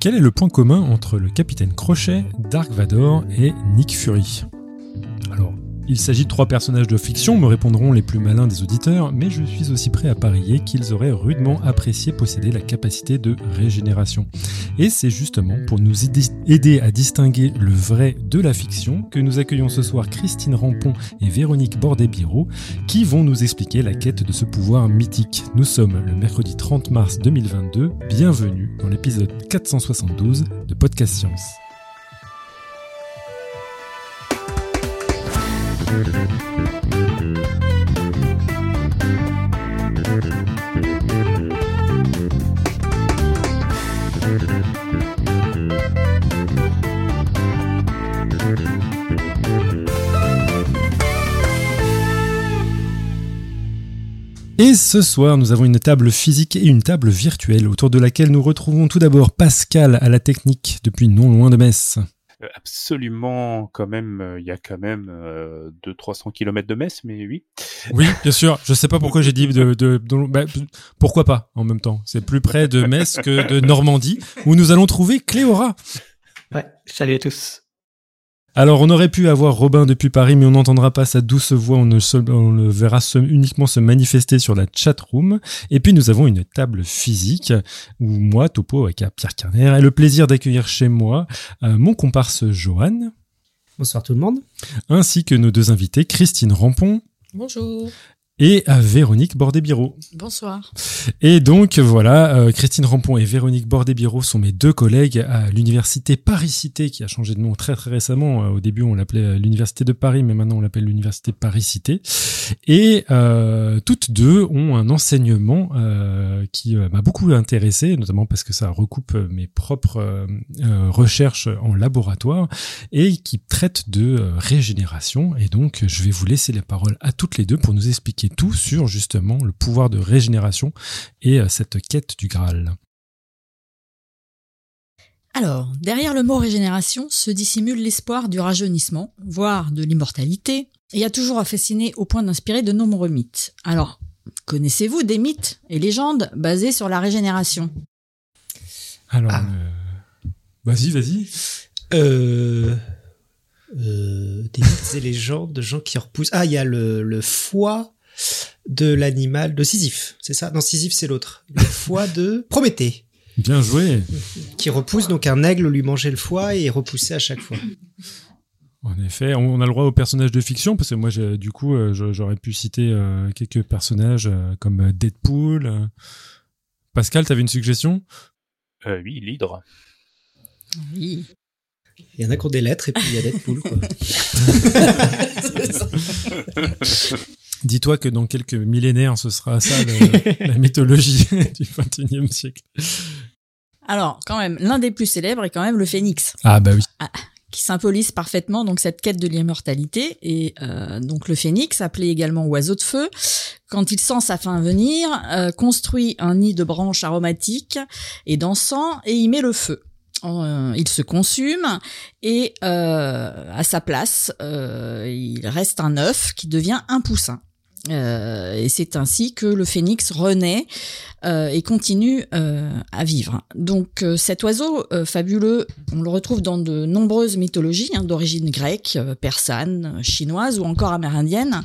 Quel est le point commun entre le capitaine Crochet, Dark Vador et Nick Fury? Il s'agit de trois personnages de fiction, me répondront les plus malins des auditeurs, mais je suis aussi prêt à parier qu'ils auraient rudement apprécié posséder la capacité de régénération. Et c'est justement pour nous aider à distinguer le vrai de la fiction que nous accueillons ce soir Christine Rampon et Véronique Bordet-Biro qui vont nous expliquer la quête de ce pouvoir mythique. Nous sommes le mercredi 30 mars 2022, bienvenue dans l'épisode 472 de Podcast Science. Et ce soir, nous avons une table physique et une table virtuelle autour de laquelle nous retrouvons tout d'abord Pascal à la technique depuis non loin de Metz. Euh, absolument, quand même, euh, il y a quand même 200-300 km de Metz, mais oui. Oui, bien sûr. Je sais pas pourquoi j'ai dit de, de, bah, pourquoi pas en même temps. C'est plus près de Metz que de Normandie, où nous allons trouver Cléora. Ouais, salut à tous. Alors, on aurait pu avoir Robin depuis Paris, mais on n'entendra pas sa douce voix, on, ne on le verra uniquement se manifester sur la chat room. Et puis, nous avons une table physique où moi, Topo, avec Pierre Carner, a le plaisir d'accueillir chez moi euh, mon comparse Johan. Bonsoir tout le monde. Ainsi que nos deux invités, Christine Rampon. Bonjour et à Véronique Bordet-Biro. Bonsoir. Et donc voilà, euh, Christine Rampon et Véronique Bordet-Biro sont mes deux collègues à l'université Paris-Cité qui a changé de nom très très récemment. Euh, au début on l'appelait euh, l'université de Paris, mais maintenant on l'appelle l'université Paris-Cité. Et euh, toutes deux ont un enseignement euh, qui m'a beaucoup intéressé, notamment parce que ça recoupe mes propres recherches en laboratoire et qui traite de régénération. Et donc je vais vous laisser la parole à toutes les deux pour nous expliquer tout sur justement le pouvoir de régénération et euh, cette quête du Graal. Alors, derrière le mot régénération se dissimule l'espoir du rajeunissement, voire de l'immortalité, et a toujours fasciné au point d'inspirer de nombreux mythes. Alors, connaissez-vous des mythes et légendes basés sur la régénération? Alors, ah. euh, vas-y, vas-y. Euh, des mythes et légendes de gens qui repoussent. Ah, il y a le, le foie de l'animal de Sisyphe, c'est ça? Non, Sisyphe c'est l'autre. Le foie de Prométhée. Bien joué. Qui repousse donc un aigle lui mangeait le foie et repoussait à chaque fois. En effet, on a le droit aux personnages de fiction parce que moi, du coup, euh, j'aurais pu citer euh, quelques personnages euh, comme Deadpool. Pascal, t'avais une suggestion? Oui, l'hydre. Oui. Il y en a qui ont des lettres et puis il y a Deadpool. Quoi. Dis-toi que dans quelques millénaires, ce sera ça la mythologie du XXIe siècle. Alors, quand même, l'un des plus célèbres est quand même le phénix. Ah bah oui. Ah, qui symbolise parfaitement donc cette quête de l'immortalité et euh, donc le phénix appelé également oiseau de feu quand il sent sa fin venir euh, construit un nid de branches aromatiques et d'encens et y met le feu euh, il se consume et euh, à sa place, euh, il reste un œuf qui devient un poussin. Et c'est ainsi que le phénix renaît et continue à vivre. Donc cet oiseau fabuleux, on le retrouve dans de nombreuses mythologies hein, d'origine grecque, persane, chinoise ou encore amérindienne.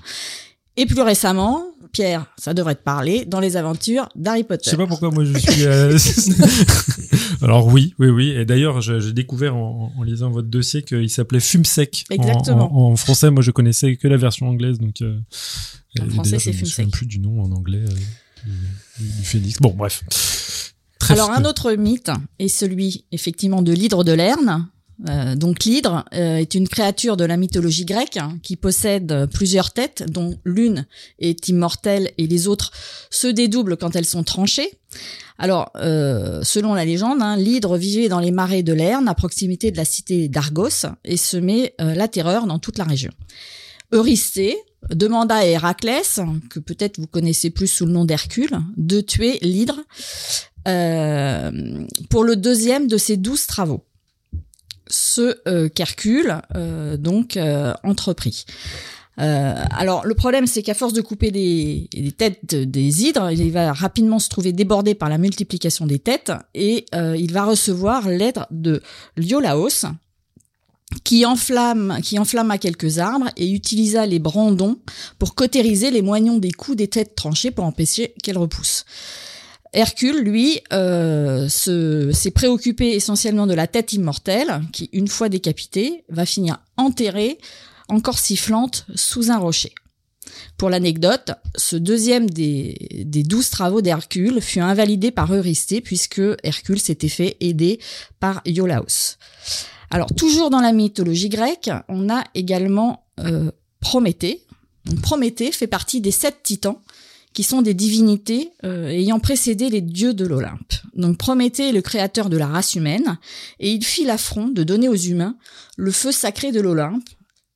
Et plus récemment, Pierre, ça devrait te parler, dans les aventures d'Harry Potter. Je sais pas pourquoi moi je suis. Euh, Alors oui, oui, oui. Et d'ailleurs, j'ai découvert en, lisant votre dossier qu'il s'appelait Fume sec. Exactement. En, français, moi je connaissais que la version anglaise, donc. Euh, en français, c'est Fume sec. plus du nom en anglais euh, du, phénix. Bon, bref. Alors un autre mythe est celui effectivement de l'hydre de Lerne, euh, donc l'hydre euh, est une créature de la mythologie grecque hein, qui possède plusieurs têtes, dont l'une est immortelle et les autres se dédoublent quand elles sont tranchées. Alors, euh, selon la légende, hein, l'hydre vivait dans les marais de Lerne, à proximité de la cité d'Argos, et semait la terreur dans toute la région. Eurysthée demanda à Héraclès, que peut-être vous connaissez plus sous le nom d'Hercule, de tuer l'hydre pour le deuxième de ses douze travaux ce euh, qu'Hercule euh, donc euh, entreprit. Euh, alors le problème c'est qu'à force de couper les têtes des hydres, il va rapidement se trouver débordé par la multiplication des têtes et il va recevoir l'aide de Liolaos qui enflamme, qui enflamma quelques arbres et utilisa les brandons pour cautériser les moignons des coups des têtes tranchées pour empêcher qu'elles repoussent. Hercule, lui, euh, s'est préoccupé essentiellement de la tête immortelle, qui, une fois décapitée, va finir enterrée, encore sifflante, sous un rocher. Pour l'anecdote, ce deuxième des, douze travaux d'Hercule fut invalidé par Eurysthée, puisque Hercule s'était fait aider par Iolaos. Alors, toujours dans la mythologie grecque, on a également euh, Prométhée. Prométhée fait partie des sept titans, qui sont des divinités euh, ayant précédé les dieux de l'Olympe. Donc Prométhée est le créateur de la race humaine, et il fit l'affront de donner aux humains le feu sacré de l'Olympe,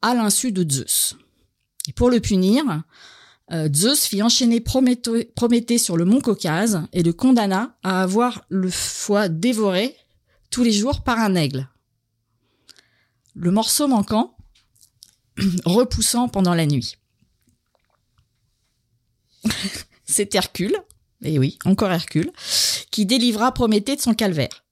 à l'insu de Zeus. Et pour le punir, euh, Zeus fit enchaîner Prométhée, Prométhée sur le mont Caucase et le condamna à avoir le foie dévoré tous les jours par un aigle le morceau manquant, repoussant pendant la nuit. C'est Hercule, et oui, encore Hercule, qui délivra Prométhée de son calvaire.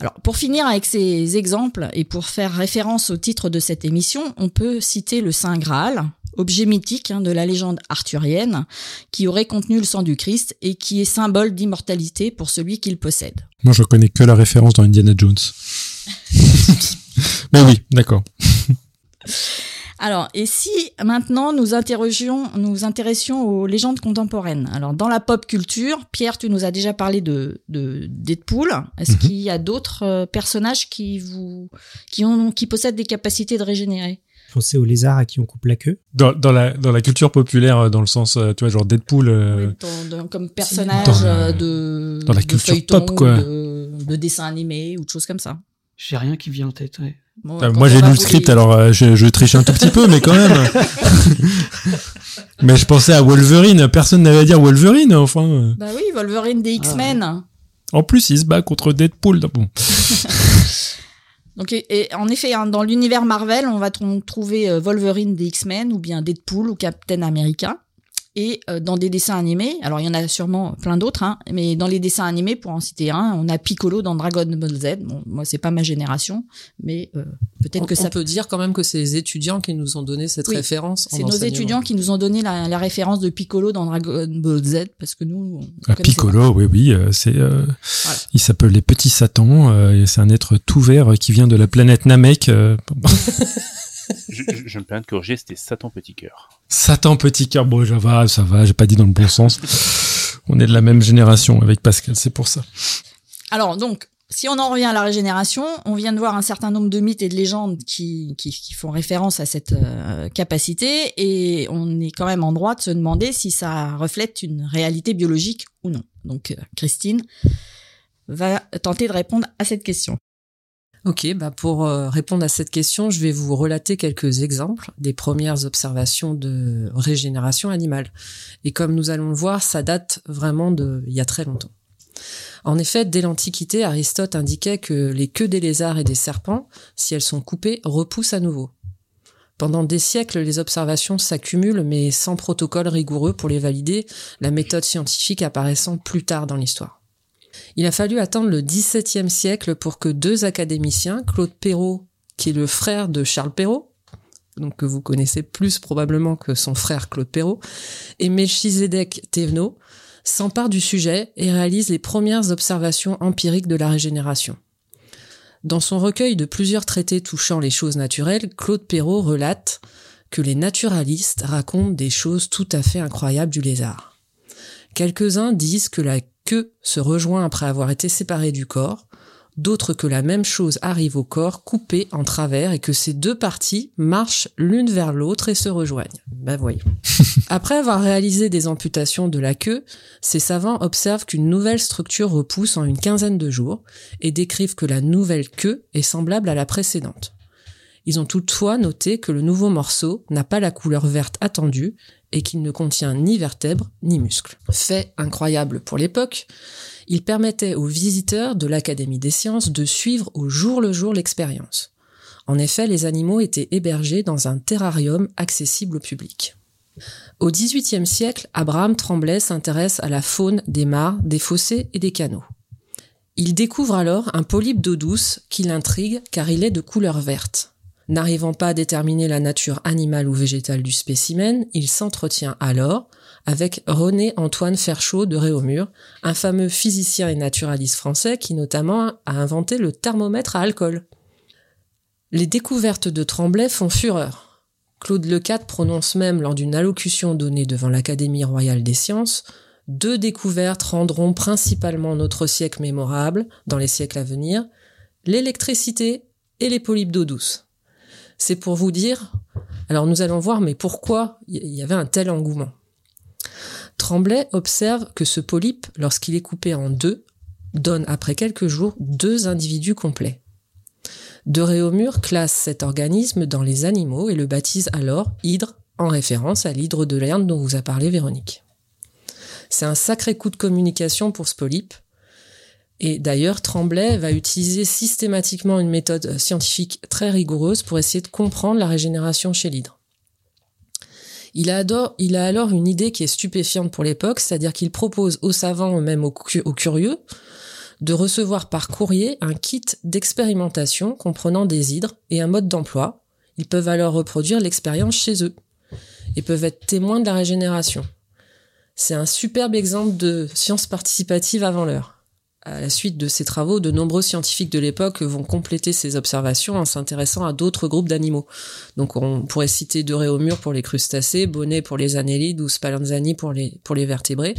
Alors, pour finir avec ces exemples et pour faire référence au titre de cette émission, on peut citer le Saint Graal, objet mythique hein, de la légende arthurienne, qui aurait contenu le sang du Christ et qui est symbole d'immortalité pour celui qui le possède. Moi, je connais que la référence dans Indiana Jones. Mais oui, d'accord. Alors, et si maintenant nous interrogions, nous intéressions aux légendes contemporaines? Alors, dans la pop culture, Pierre, tu nous as déjà parlé de, de Deadpool. Est-ce Mhm. qu'il y a d'autres euh, personnages qui vous, qui ont, qui possèdent des capacités de régénérer? Pensez aux lézards à qui on coupe la queue. Dans, dans la dans la culture populaire, euh, dans le sens, euh, tu vois, genre Deadpool. euh, dans- dans- comme personnage Dans de dans la de culture pop, quoi. ou De, de dessin animé ou de choses comme ça. J'ai rien qui vient en tête. ouais. Bon, euh, moi, j'ai lu le script, alors euh, je, je triche un tout petit peu, mais quand même. mais je pensais à Wolverine. Personne n'avait à dire Wolverine. Enfin. Bah oui, Wolverine des X-Men. en plus, il se bat contre Deadpool. Bon. Donc, et, et en effet, hein, dans l'univers Marvel, on va tr- trouver euh, Wolverine des X-Men ou bien Deadpool ou Captain America. Et euh, dans des dessins animés, alors il y en a sûrement plein d'autres, hein, mais dans les dessins animés, pour en citer un, on a Piccolo dans Dragon Ball Z. Bon, moi, c'est pas ma génération, mais euh, peut-être On, que on ça peut dire quand même que c'est les étudiants qui nous ont donné cette Oui, référence. en C'est nos étudiants qui nous ont donné la, la référence de Piccolo dans Dragon Ball Z parce que nous, on Ah, Piccolo, oui, oui, euh, c'est. euh, Voilà. Il s'appelle les petits Satans. euh, et c'est un être tout vert euh, qui vient de la planète Namek. je, je- je me permets de corriger, c'était Satan Petit Cœur. Satan petit cœur. Bon, ça va, ça va. J'ai pas dit dans le bon sens. On est de la même génération avec Pascal, c'est pour ça. Alors donc, si on en revient à la régénération, on vient de voir un certain nombre de mythes et de légendes qui, qui, qui font référence à cette euh, capacité, et on est quand même en droit de se demander si ça reflète une réalité biologique ou non. Donc, euh, Christine va tenter de répondre à cette question. Ok, bah pour euh, répondre à cette question, je vais vous relater quelques exemples des premières observations de régénération animale. Et comme nous allons le voir, ça date vraiment de il y a très longtemps. En effet, dès l'Antiquité, Aristote indiquait que les queues des lézards et des serpents, si elles sont coupées, repoussent à nouveau. Pendant des siècles, les observations s'accumulent, mais sans protocole rigoureux pour les valider, la méthode scientifique apparaissant plus tard dans l'histoire. Il a fallu attendre le XVIIe siècle pour que deux académiciens, Claude Perrault, qui est le frère de Charles Perrault, donc que vous connaissez plus probablement que son frère Claude Perrault, et Melchizedek Thévenot, s'emparent du sujet et réalisent les premières observations empiriques de la régénération. Dans son recueil de plusieurs traités touchant les choses naturelles, Claude Perrault relate que les naturalistes racontent des choses tout à fait incroyables du lézard. Quelques-uns disent que la queue se rejoint après avoir été séparée du corps, d'autres que la même chose arrive au corps coupé en travers et que ces deux parties marchent l'une vers l'autre et se rejoignent. Ben voyons. Après avoir réalisé des amputations de la queue, ces savants observent qu'une nouvelle structure repousse en une quinzaine de jours et décrivent que la nouvelle queue est semblable à la précédente. Ils ont toutefois noté que le nouveau morceau n'a pas la couleur verte attendue et qu'il ne contient ni vertèbres ni muscles. Fait incroyable pour l'époque, il permettait aux visiteurs de l'Académie des sciences de suivre au jour le jour l'expérience. En effet, les animaux étaient hébergés dans un terrarium accessible au public. Au XVIIIe siècle, Abraham Tremblay s'intéresse à la faune des mares, des fossés et des canaux. Il découvre alors un polype d'eau douce qui l'intrigue car il est de couleur verte. N'arrivant pas à déterminer la nature animale ou végétale du spécimen, il s'entretient alors avec René Antoine Ferchaud de Réaumur, un fameux physicien et naturaliste français qui notamment a inventé le thermomètre à alcool. Les découvertes de Tremblay font fureur. Claude Lecade prononce même lors d'une allocution donnée devant l'Académie royale des sciences deux découvertes rendront principalement notre siècle mémorable dans les siècles à venir, l'électricité et les polypes d'eau douce. C'est pour vous dire, alors nous allons voir, mais pourquoi il y avait un tel engouement. Tremblay observe que ce polype, lorsqu'il est coupé en deux, donne après quelques jours deux individus complets. De Réaumur classe cet organisme dans les animaux et le baptise alors hydre, en référence à l'hydre de Lerne dont vous a parlé Véronique. C'est un sacré coup de communication pour ce polype. Et d'ailleurs, Tremblay va utiliser systématiquement une méthode scientifique très rigoureuse pour essayer de comprendre la régénération chez l'hydre. Il a, alors une idée qui est stupéfiante pour l'époque, c'est-à-dire qu'il propose aux savants, même aux, curieux, de recevoir par courrier un kit d'expérimentation comprenant des hydres et un mode d'emploi. Ils peuvent alors reproduire l'expérience chez eux et peuvent être témoins de la régénération. C'est un superbe exemple de science participative avant l'heure. À la suite de ces travaux, de nombreux scientifiques de l'époque vont compléter ces observations en s'intéressant à d'autres groupes d'animaux. Donc on pourrait citer De Réaumur pour les crustacés, Bonnet pour les annélides ou Spallanzani pour les, pour les vertébrés.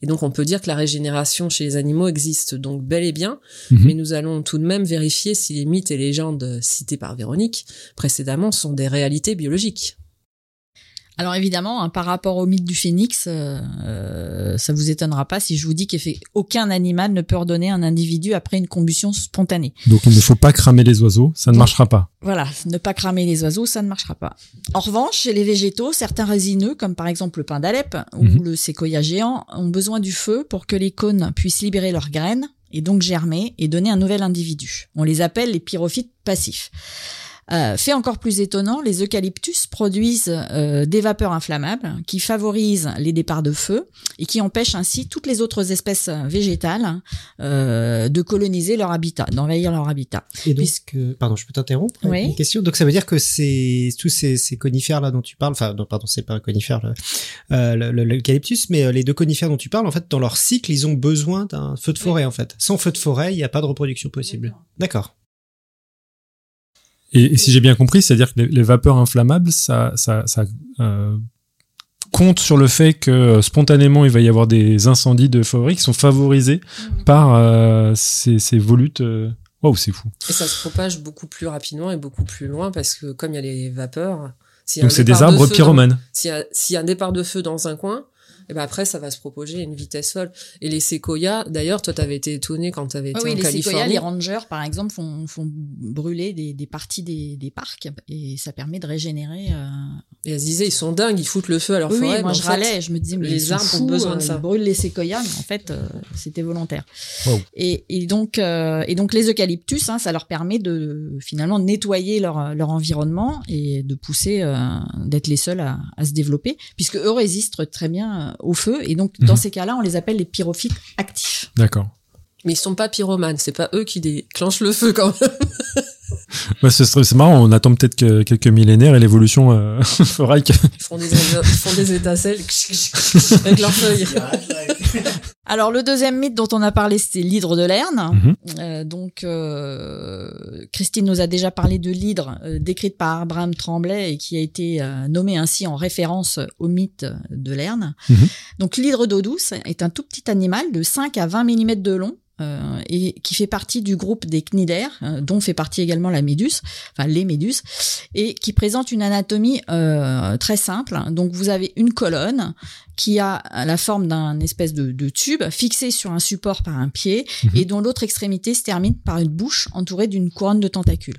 Et donc on peut dire que la régénération chez les animaux existe donc bel et bien, mhm. mais nous allons tout de même vérifier si les mythes et légendes cités par Véronique précédemment sont des réalités biologiques. Alors évidemment, hein, par rapport au mythe du phénix, euh, euh, ça vous étonnera pas si je vous dis qu'aucun animal ne peut ordonner un individu après une combustion spontanée. Donc il ne faut pas cramer les oiseaux, ça ne marchera pas. Voilà, ne pas cramer les oiseaux, ça ne marchera pas. En revanche, chez les végétaux, certains résineux, comme par exemple le pin d'Alep ou mhm. le séquoia géant, ont besoin du feu pour que les cônes puissent libérer leurs graines et donc germer et donner un nouvel individu. On les appelle les pyrophytes passifs. Euh, fait encore plus étonnant, les eucalyptus produisent euh, des vapeurs inflammables qui favorisent les départs de feu et qui empêchent ainsi toutes les autres espèces végétales euh, de coloniser leur habitat, d'envahir leur habitat. Et donc, pardon, je peux t'interrompre? Oui. une question. Donc ça veut dire que c'est tous ces, ces, conifères là dont tu parles, enfin non, pardon, c'est pas un conifère l'eucalyptus, mais les deux conifères dont tu parles, en fait, dans leur cycle, ils ont besoin d'un feu de forêt en fait. Sans feu de forêt, il n'y a pas de reproduction possible. D'accord. Et, si j'ai bien compris, c'est-à-dire que les, vapeurs inflammables, ça, ça, ça euh, compte sur le fait que euh, spontanément il va y avoir des incendies de forêt qui sont favorisés mhm. par euh, ces, ces, volutes. Waouh, c'est fou. Et ça se propage beaucoup plus rapidement et beaucoup plus loin parce que comme il y a les vapeurs. Donc c'est des arbres pyromanes. S'il y, y, a un départ de feu dans un coin, et ben après ça va se propager à une vitesse folle. Et les séquoias, d'ailleurs, toi t'avais été étonné quand t'avais été oui, en les Californie. Séquoias, les rangers par exemple font, font brûler des, des parties des, des, parcs et ça permet de régénérer. Euh... Et elles se disaient ils sont dingues, ils foutent le feu à leur forêt. Oui, moi je râlais, je me disais mais les arbres ont besoin de euh, ça. Ils brûlent les séquoias, mais en fait euh, c'était volontaire. Et, et, donc euh, et donc les eucalyptus, hein, ça leur permet de finalement nettoyer leur leur environnement et de pousser euh, d'être les seuls à, à, se développer puisque eux résistent très bien au feu et donc dans mhm. ces cas-là, on les appelle les pyrophytes actifs. D'accord. Mais ils sont pas pyromanes, c'est pas eux qui déclenchent le feu quand même. Ouais, c'est marrant, on attend peut-être que quelques millénaires et l'évolution euh, fera que... Ils font des, ils font des étincelles avec leurs feuilles. Alors le deuxième mythe dont on a parlé, c'est l'hydre de Lerne. Mhm. euh, donc euh, Christine nous a déjà parlé de l'hydre euh, décrite par Abraham Tremblay et qui a été nommée ainsi en référence au mythe de Lerne. Mhm. Donc l'hydre d'eau douce est un tout petit animal de 5 à 20 mm de long euh, et qui fait partie du groupe des cnidaires, euh, dont fait partie également la méduse, enfin les méduses, et qui présente une anatomie euh, très simple. Donc vous avez une colonne qui a la forme d'un espèce de, de, tube fixé sur un support par un pied Mhm. et dont l'autre extrémité se termine par une bouche entourée d'une couronne de tentacules.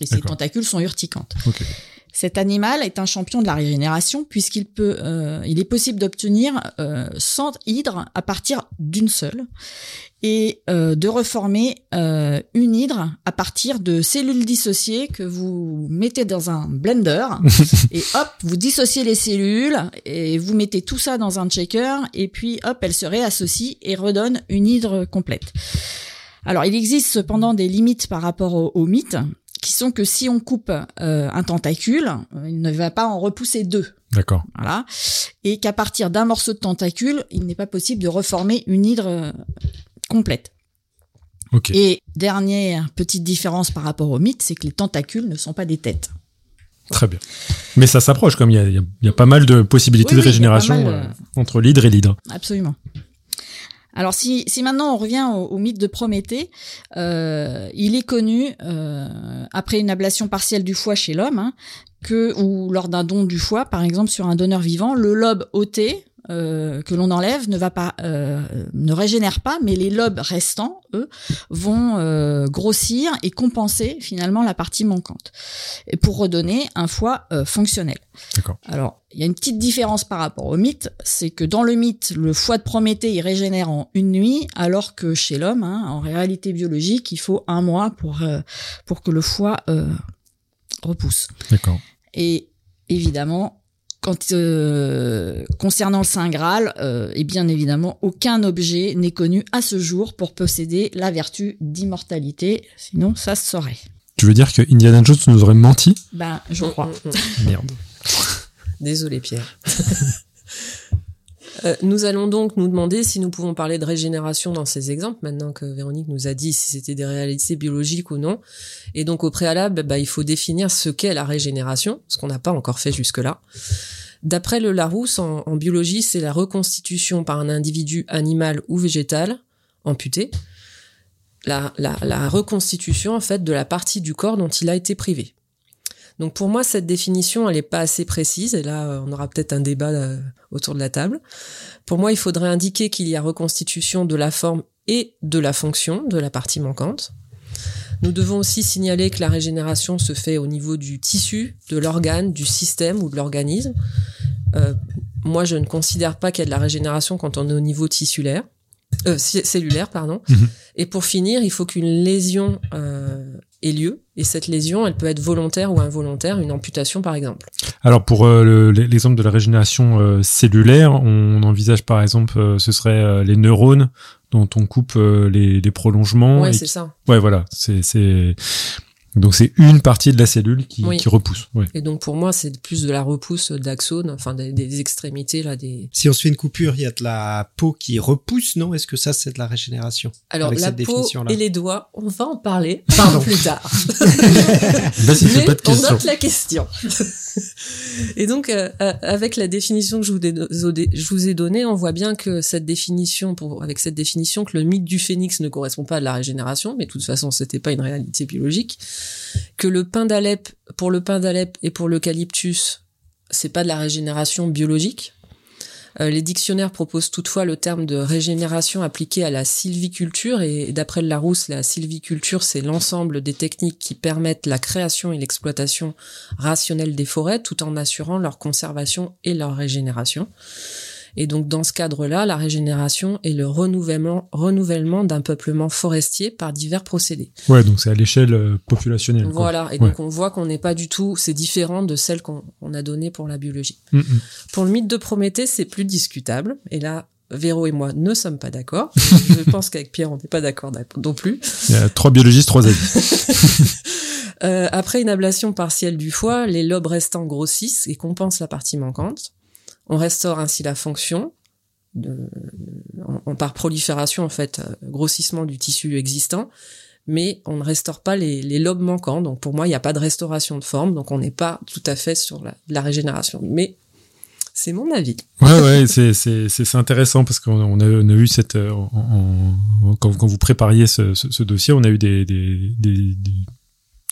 Et ces tentacules sont urticantes. Cet animal est un champion de la régénération puisqu'il peut, euh, il est possible d'obtenir euh, 100 hydres à partir d'une seule et euh, de reformer euh, une hydre à partir de cellules dissociées que vous mettez dans un blender et hop, vous dissociez les cellules et vous mettez tout ça dans un checker et puis hop, elle se réassocie et redonne une hydre complète. Alors, il existe cependant des limites par rapport au, au mythe qui sont que si on coupe euh, un tentacule, euh, il ne va pas en repousser deux. D'accord. Voilà. Et qu'à partir d'un morceau de tentacule, il n'est pas possible de reformer une hydre euh, complète. Ok. Et dernière petite différence par rapport au mythe, c'est que les tentacules ne sont pas des têtes. Très bien. Mais ça s'approche, comme il y a, y y pas mal de possibilités Oui, de oui, régénération mal, euh, entre l'hydre et l'hydre. Absolument. Alors si, si maintenant on revient au, mythe de Prométhée, euh, il est connu euh, après une ablation partielle du foie chez l'homme hein, que ou lors d'un don du foie, par exemple sur un donneur vivant, le lobe ôté euh, que l'on enlève ne va pas euh, ne régénère pas, mais les lobes restants, eux, vont euh, grossir et compenser finalement la partie manquante, et pour redonner un foie euh, fonctionnel. D'accord. Alors, il y a une petite différence par rapport au mythe, c'est que dans le mythe, le foie de Prométhée, il régénère en une nuit, alors que chez l'homme, hein, en réalité biologique, il faut un mois pour, euh, pour que le foie euh, repousse. D'accord. Et évidemment, quand euh, concernant le Saint Graal, euh, et bien évidemment, aucun objet n'est connu à ce jour pour posséder la vertu d'immortalité, sinon ça se saurait. Tu veux dire que Indiana Jones nous aurait menti? Ben, je crois. Mm, mm, mm. Merde. Désolé Pierre. Euh, nous allons donc nous demander si nous pouvons parler de régénération dans ces exemples, maintenant que Véronique nous a dit si c'était des réalités biologiques ou non. Et donc au préalable, bah, il faut définir ce qu'est la régénération, ce qu'on n'a pas encore fait jusque-là. D'après le Larousse, en, biologie, c'est la reconstitution par un individu animal ou végétal amputé, la, la, la reconstitution en fait de la partie du corps dont il a été privé. Donc pour moi, cette définition, elle n'est pas assez précise, et là, euh, on aura peut-être un débat euh, autour de la table. Pour moi, il faudrait indiquer qu'il y a reconstitution de la forme et de la fonction de la partie manquante. Nous devons aussi signaler que la régénération se fait au niveau du tissu, de l'organe, du système ou de l'organisme. Euh, moi, je ne considère pas qu'il y a de la régénération quand on est au niveau tissulaire, euh, cellulaire, pardon. Mhm. Et pour finir, il faut qu'une lésion euh, ait lieu. Et cette lésion, elle peut être volontaire ou involontaire, une amputation par exemple. Alors pour euh, le- l'exemple de la régénération euh, cellulaire, on envisage par exemple, euh, ce serait les neurones dont on coupe les, les prolongements. Ouais, c'est ça. Ouais, voilà. C'est donc c'est une partie de la cellule qui, Oui. qui repousse. Ouais. Et donc pour moi, c'est plus de la repousse d'axones, enfin des, des extrémités là, des. Si on se fait une coupure, il y a de la peau qui repousse, non? Est-ce que ça, c'est de la régénération? Alors Avec la cette peau et les doigts, on va en parler Pardon. plus tard. Mais pas de on note la question. Et donc, euh, euh, avec la définition que je vous, ai, je vous ai donnée, on voit bien que cette définition, pour, avec cette définition, que le mythe du phénix ne correspond pas à la régénération, mais de toute façon, c'était pas une réalité biologique. Que le pain d'Alep, pour le pain d'Alep et pour l'eucalyptus, c'est pas de la régénération biologique. Euh, les dictionnaires proposent toutefois le terme de régénération appliqué à la sylviculture et d'après le Larousse, la sylviculture, c'est l'ensemble des techniques qui permettent la création et l'exploitation rationnelle des forêts tout en assurant leur conservation et leur régénération. Et donc dans ce cadre-là, la régénération est le renouvellement, renouvellement d'un peuplement forestier par divers procédés. Ouais, donc c'est à l'échelle euh, populationnelle. quoi. Voilà, et donc on voit qu'on n'est pas du tout, c'est différent de celle qu'on on a donnée pour la biologie. Mm, mm. Pour le mythe de Prométhée, c'est plus discutable. Et là, Véro et moi ne sommes pas d'accord. Je pense qu'avec Pierre, on n'est pas d'accord non plus. Il y a trois biologistes, trois avis. Euh, après une ablation partielle du foie, les lobes restants grossissent et compensent la partie manquante. On restaure ainsi la fonction, par prolifération en fait, euh, grossissement du tissu existant, mais on ne restaure pas les, lobes manquants. Donc pour moi, il n'y a pas de restauration de forme, donc on n'est pas tout à fait sur la, régénération. Mais c'est mon avis. Ouais, ouais, c'est intéressant parce qu'on on a, eu euh, quand, vous prépariez ce, dossier, on a eu des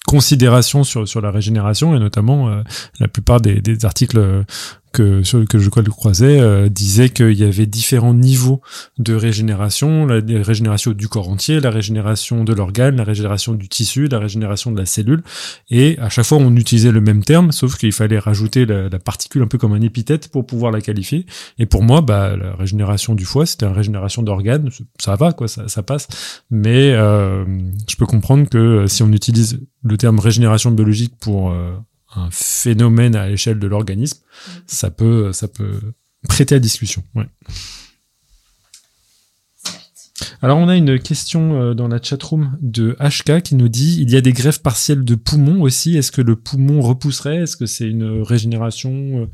considérations sur la régénération et notamment euh, la plupart des, articles que sur que je croisais euh, disait qu'il y avait différents niveaux de régénération, la la régénération du corps entier, la régénération de l'organe, la régénération du tissu, la régénération de la cellule, et à chaque fois on utilisait le même terme, sauf qu'il fallait rajouter la, la particule un peu comme un épithète pour pouvoir la qualifier. Et pour moi, bah, la régénération du foie, c'était une régénération d'organes, ça va quoi, ça, ça passe. Mais euh, je peux comprendre que euh, si on utilise le terme régénération biologique pour euh, un phénomène à l'échelle de l'organisme, ça peut, ça peut prêter à discussion. Ouais. Alors on a une question euh, dans la chatroom de HK qui nous dit il y a des greffes partielles de poumons aussi. Est-ce que le poumon repousserait? Est-ce que c'est une régénération? Euh,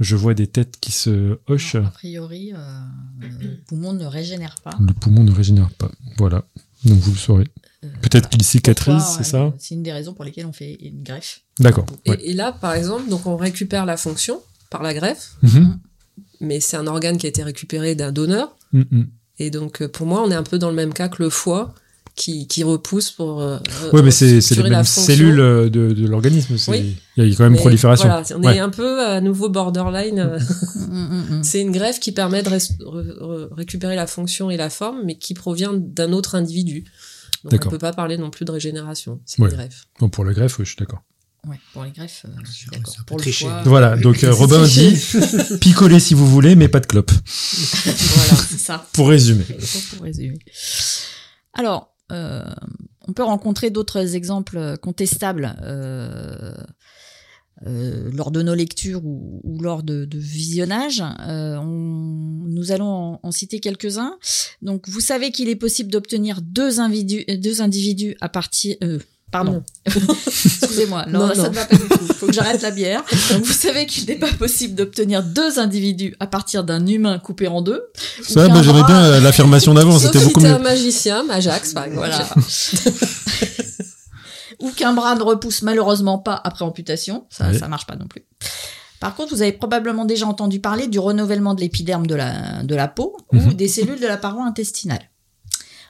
Je vois des têtes qui se hochent. Non, a priori, euh, le poumon ne régénère pas. Le poumon ne régénère pas. Voilà. Donc vous le saurez. Euh, Peut-être qu'il cicatrise, pourquoi, c'est ça C'est une des raisons pour lesquelles on fait une greffe. D'accord. Et, ouais. et là, par exemple, donc on récupère la fonction par la greffe, Mhm. mais c'est un organe qui a été récupéré d'un donneur. Mm, mm. Et donc, euh, pour moi, on est un peu dans le même cas que le foie qui, qui repousse pour. euh, Ouais, mais c'est c'est les mêmes fonction. cellules euh, de, de l'organisme. Oui. Il y a quand même Mais prolifération. Voilà, on Ouais. est un peu à nouveau borderline. Mm, c'est une greffe qui permet de récupérer la fonction et la forme, mais qui provient d'un autre individu. Donc on peut pas parler non plus de régénération. C'est Ouais. greffe. Bon, pour le greffe, oui, je suis d'accord. Ouais, pour les greffes, euh, je suis C'est d'accord. Pour le Voilà, donc euh, Robin dit picoler si vous voulez, mais pas de clope. voilà, c'est ça. Pour résumer. pour résumer. Alors, euh, on peut rencontrer d'autres exemples contestables euh, lors de nos lectures ou, ou lors de, de visionnage. Euh, on- nous allons en, en citer quelques-uns. Donc, vous savez qu'il est possible d'obtenir deux individus, deux individus à partir. euh, Pardon. Excusez-moi. Non, Non, ça ne va pas du tout. Faut que j'arrête la bière. Donc, vous savez qu'il n'est pas possible d'obtenir deux individus à partir d'un humain coupé en deux. Ça, bah, qu'un j'aimais bien l'affirmation d'avant, c'était beaucoup mieux. un magicien, Ajax par exemple. Voilà. ou qu'un bras ne repousse malheureusement pas après amputation, ça ça marche pas non plus. Par contre, vous avez probablement déjà entendu parler du renouvellement de l'épiderme de la, de la peau ou Mhm. des cellules de la paroi intestinale.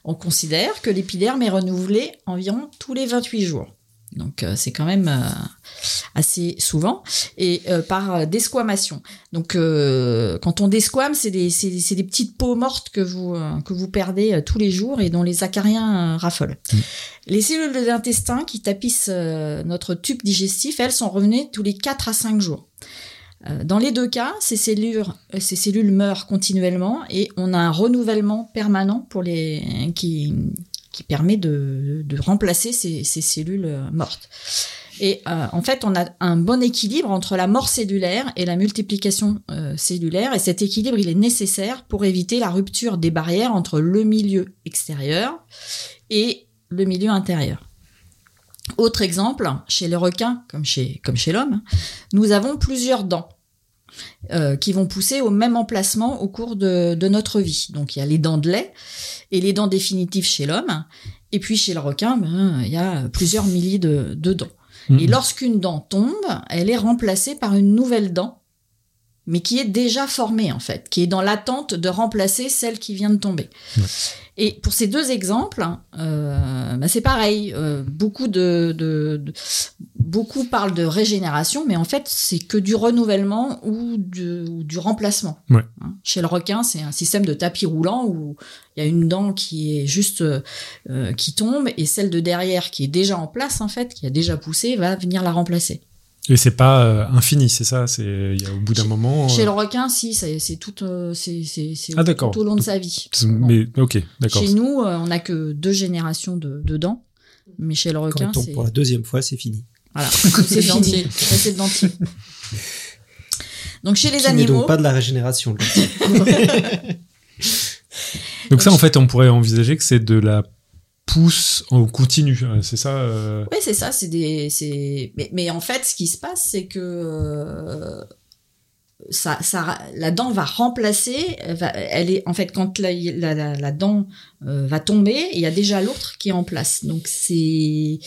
On considère que l'épiderme est renouvelé environ tous les 28 jours. Donc euh, c'est quand même euh, assez souvent et euh, par desquamation. Donc quand on desquame, c'est des, c'est des petites peaux mortes que vous que vous perdez tous les jours et dont les acariens raffolent. Les cellules de l'intestin qui tapissent notre tube digestif, elles sont revenues tous les 4 à 5 jours. Dans les deux cas, ces cellules, ces cellules meurent continuellement et on a un renouvellement permanent pour les qui qui permet de, de remplacer ces, cellules euh, mortes. Et euh, en fait, on a un bon équilibre entre la mort cellulaire et la multiplication euh, cellulaire. Et cet équilibre, il est nécessaire pour éviter la rupture des barrières entre le milieu extérieur et le milieu intérieur. Autre exemple, chez les requins, comme chez, comme chez l'homme, nous avons plusieurs dents euh, qui vont pousser au même emplacement au cours de, de notre vie. Donc il y a les dents de lait et les dents définitives chez l'homme. Et puis chez le requin, ben, il y a plusieurs milliers de, de dents. Et Mhm. lorsqu'une dent tombe, elle est remplacée par une nouvelle dent, mais qui est déjà formée en fait, qui est dans l'attente de remplacer celle qui vient de tomber. Ouais. Et pour ces deux exemples, euh, bah, c'est pareil. euh, beaucoup de, de- de- beaucoup parlent de régénération, mais en fait c'est que du renouvellement ou du, ou du remplacement. Ouais. Hein. Chez le requin, c'est un système de tapis roulant où il y a une dent qui est juste euh, qui tombe et celle de derrière qui est déjà en place en fait, qui a déjà poussé, va venir la remplacer. Et c'est pas euh, infini, c'est ça. C'est il y a au bout d'un moment. Chez euh, le requin, si, c'est tout, euh, c'est c'est c'est Ah, tout au long de sa vie. Mais ok, d'accord. Chez nous, euh, on n'a que deux générations de, de dents, mais chez le requin, c'est pour la deuxième fois, c'est fini. voilà, c'est fini. c'est le dentier. Donc chez les Qui animaux, donc pas de la régénération. le Donc ça, en fait, on pourrait envisager que c'est de la pousse en continu. euh, C'est ça. euh, Oui, c'est ça, c'est des c'est mais, mais en fait ce qui se passe c'est que euh, ça, ça la dent va remplacer elle est en fait quand la, la, la, la dent euh, va tomber, il y a déjà l'autre qui est en place. Donc c'est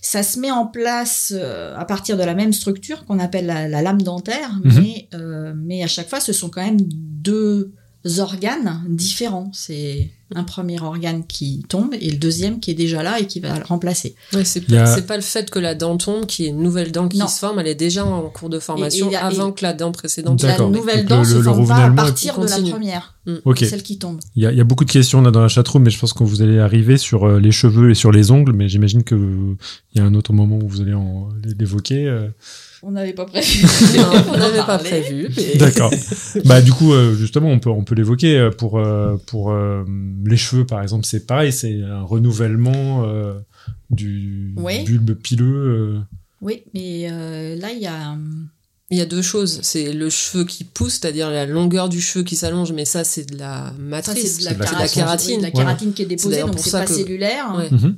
ça se met en place euh, à partir de la même structure qu'on appelle la, la lame dentaire, Mhm. mais euh, mais à chaque fois ce sont quand même deux organes différents. C'est un premier organe qui tombe et le deuxième qui est déjà là et qui va le remplacer. Ouais, c'est a- pas, le fait que la dent tombe qui est une nouvelle dent qui Non. se forme, elle est déjà en cours de formation Et- et la- avant et- que la dent précédente. La nouvelle Donc dent le- se le- le forme pas à partir de la première, Ok. celle qui tombe. Il y a, il y a beaucoup de questions là dans la chatroom, mais je pense que vous allez arriver sur euh, les cheveux et sur les ongles, mais j'imagine que euh, il y a un autre moment où vous allez l'évoquer. On n'avait pas prévu. Non, on n'avait pas prévu. mais- D'accord. bah du coup, euh, justement, on peut on peut l'évoquer euh, pour euh, pour euh, les cheveux par exemple, c'est pareil, c'est un renouvellement euh, du Oui. bulbe pileux. euh. Oui, mais euh, là, il y a... Il y a deux choses. C'est le cheveu qui pousse, c'est-à-dire la longueur du cheveu qui s'allonge, mais ça, c'est de la matrice. c'est de la, C'est de la kératine. de la Ouais. kératine qui est déposée, d'ailleurs donc c'est pas que- cellulaire. Ouais. Mhm.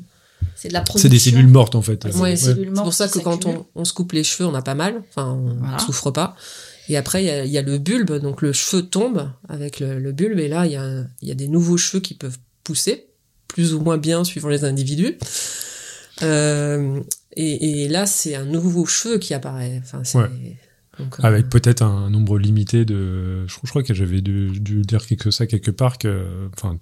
C'est de la production. C'est des cellules mortes en fait. Ouais, Ouais. c'est pour ça que quand on, on se coupe les cheveux, on a pas mal. Enfin, on Voilà. souffre pas. Et après, il y a, il y a le bulbe. Donc, le cheveu tombe avec le, le bulbe. Et là, il y, a, il y a des nouveaux cheveux qui peuvent pousser, plus ou moins bien suivant les individus. Euh, et, et là, c'est un nouveau cheveu qui apparaît. Enfin, c'est- Ouais. donc, euh, Avec peut-être un nombre limité de. Je, crois- je crois que j'avais dû, dû dire quelque ça quelque part que. Enfin,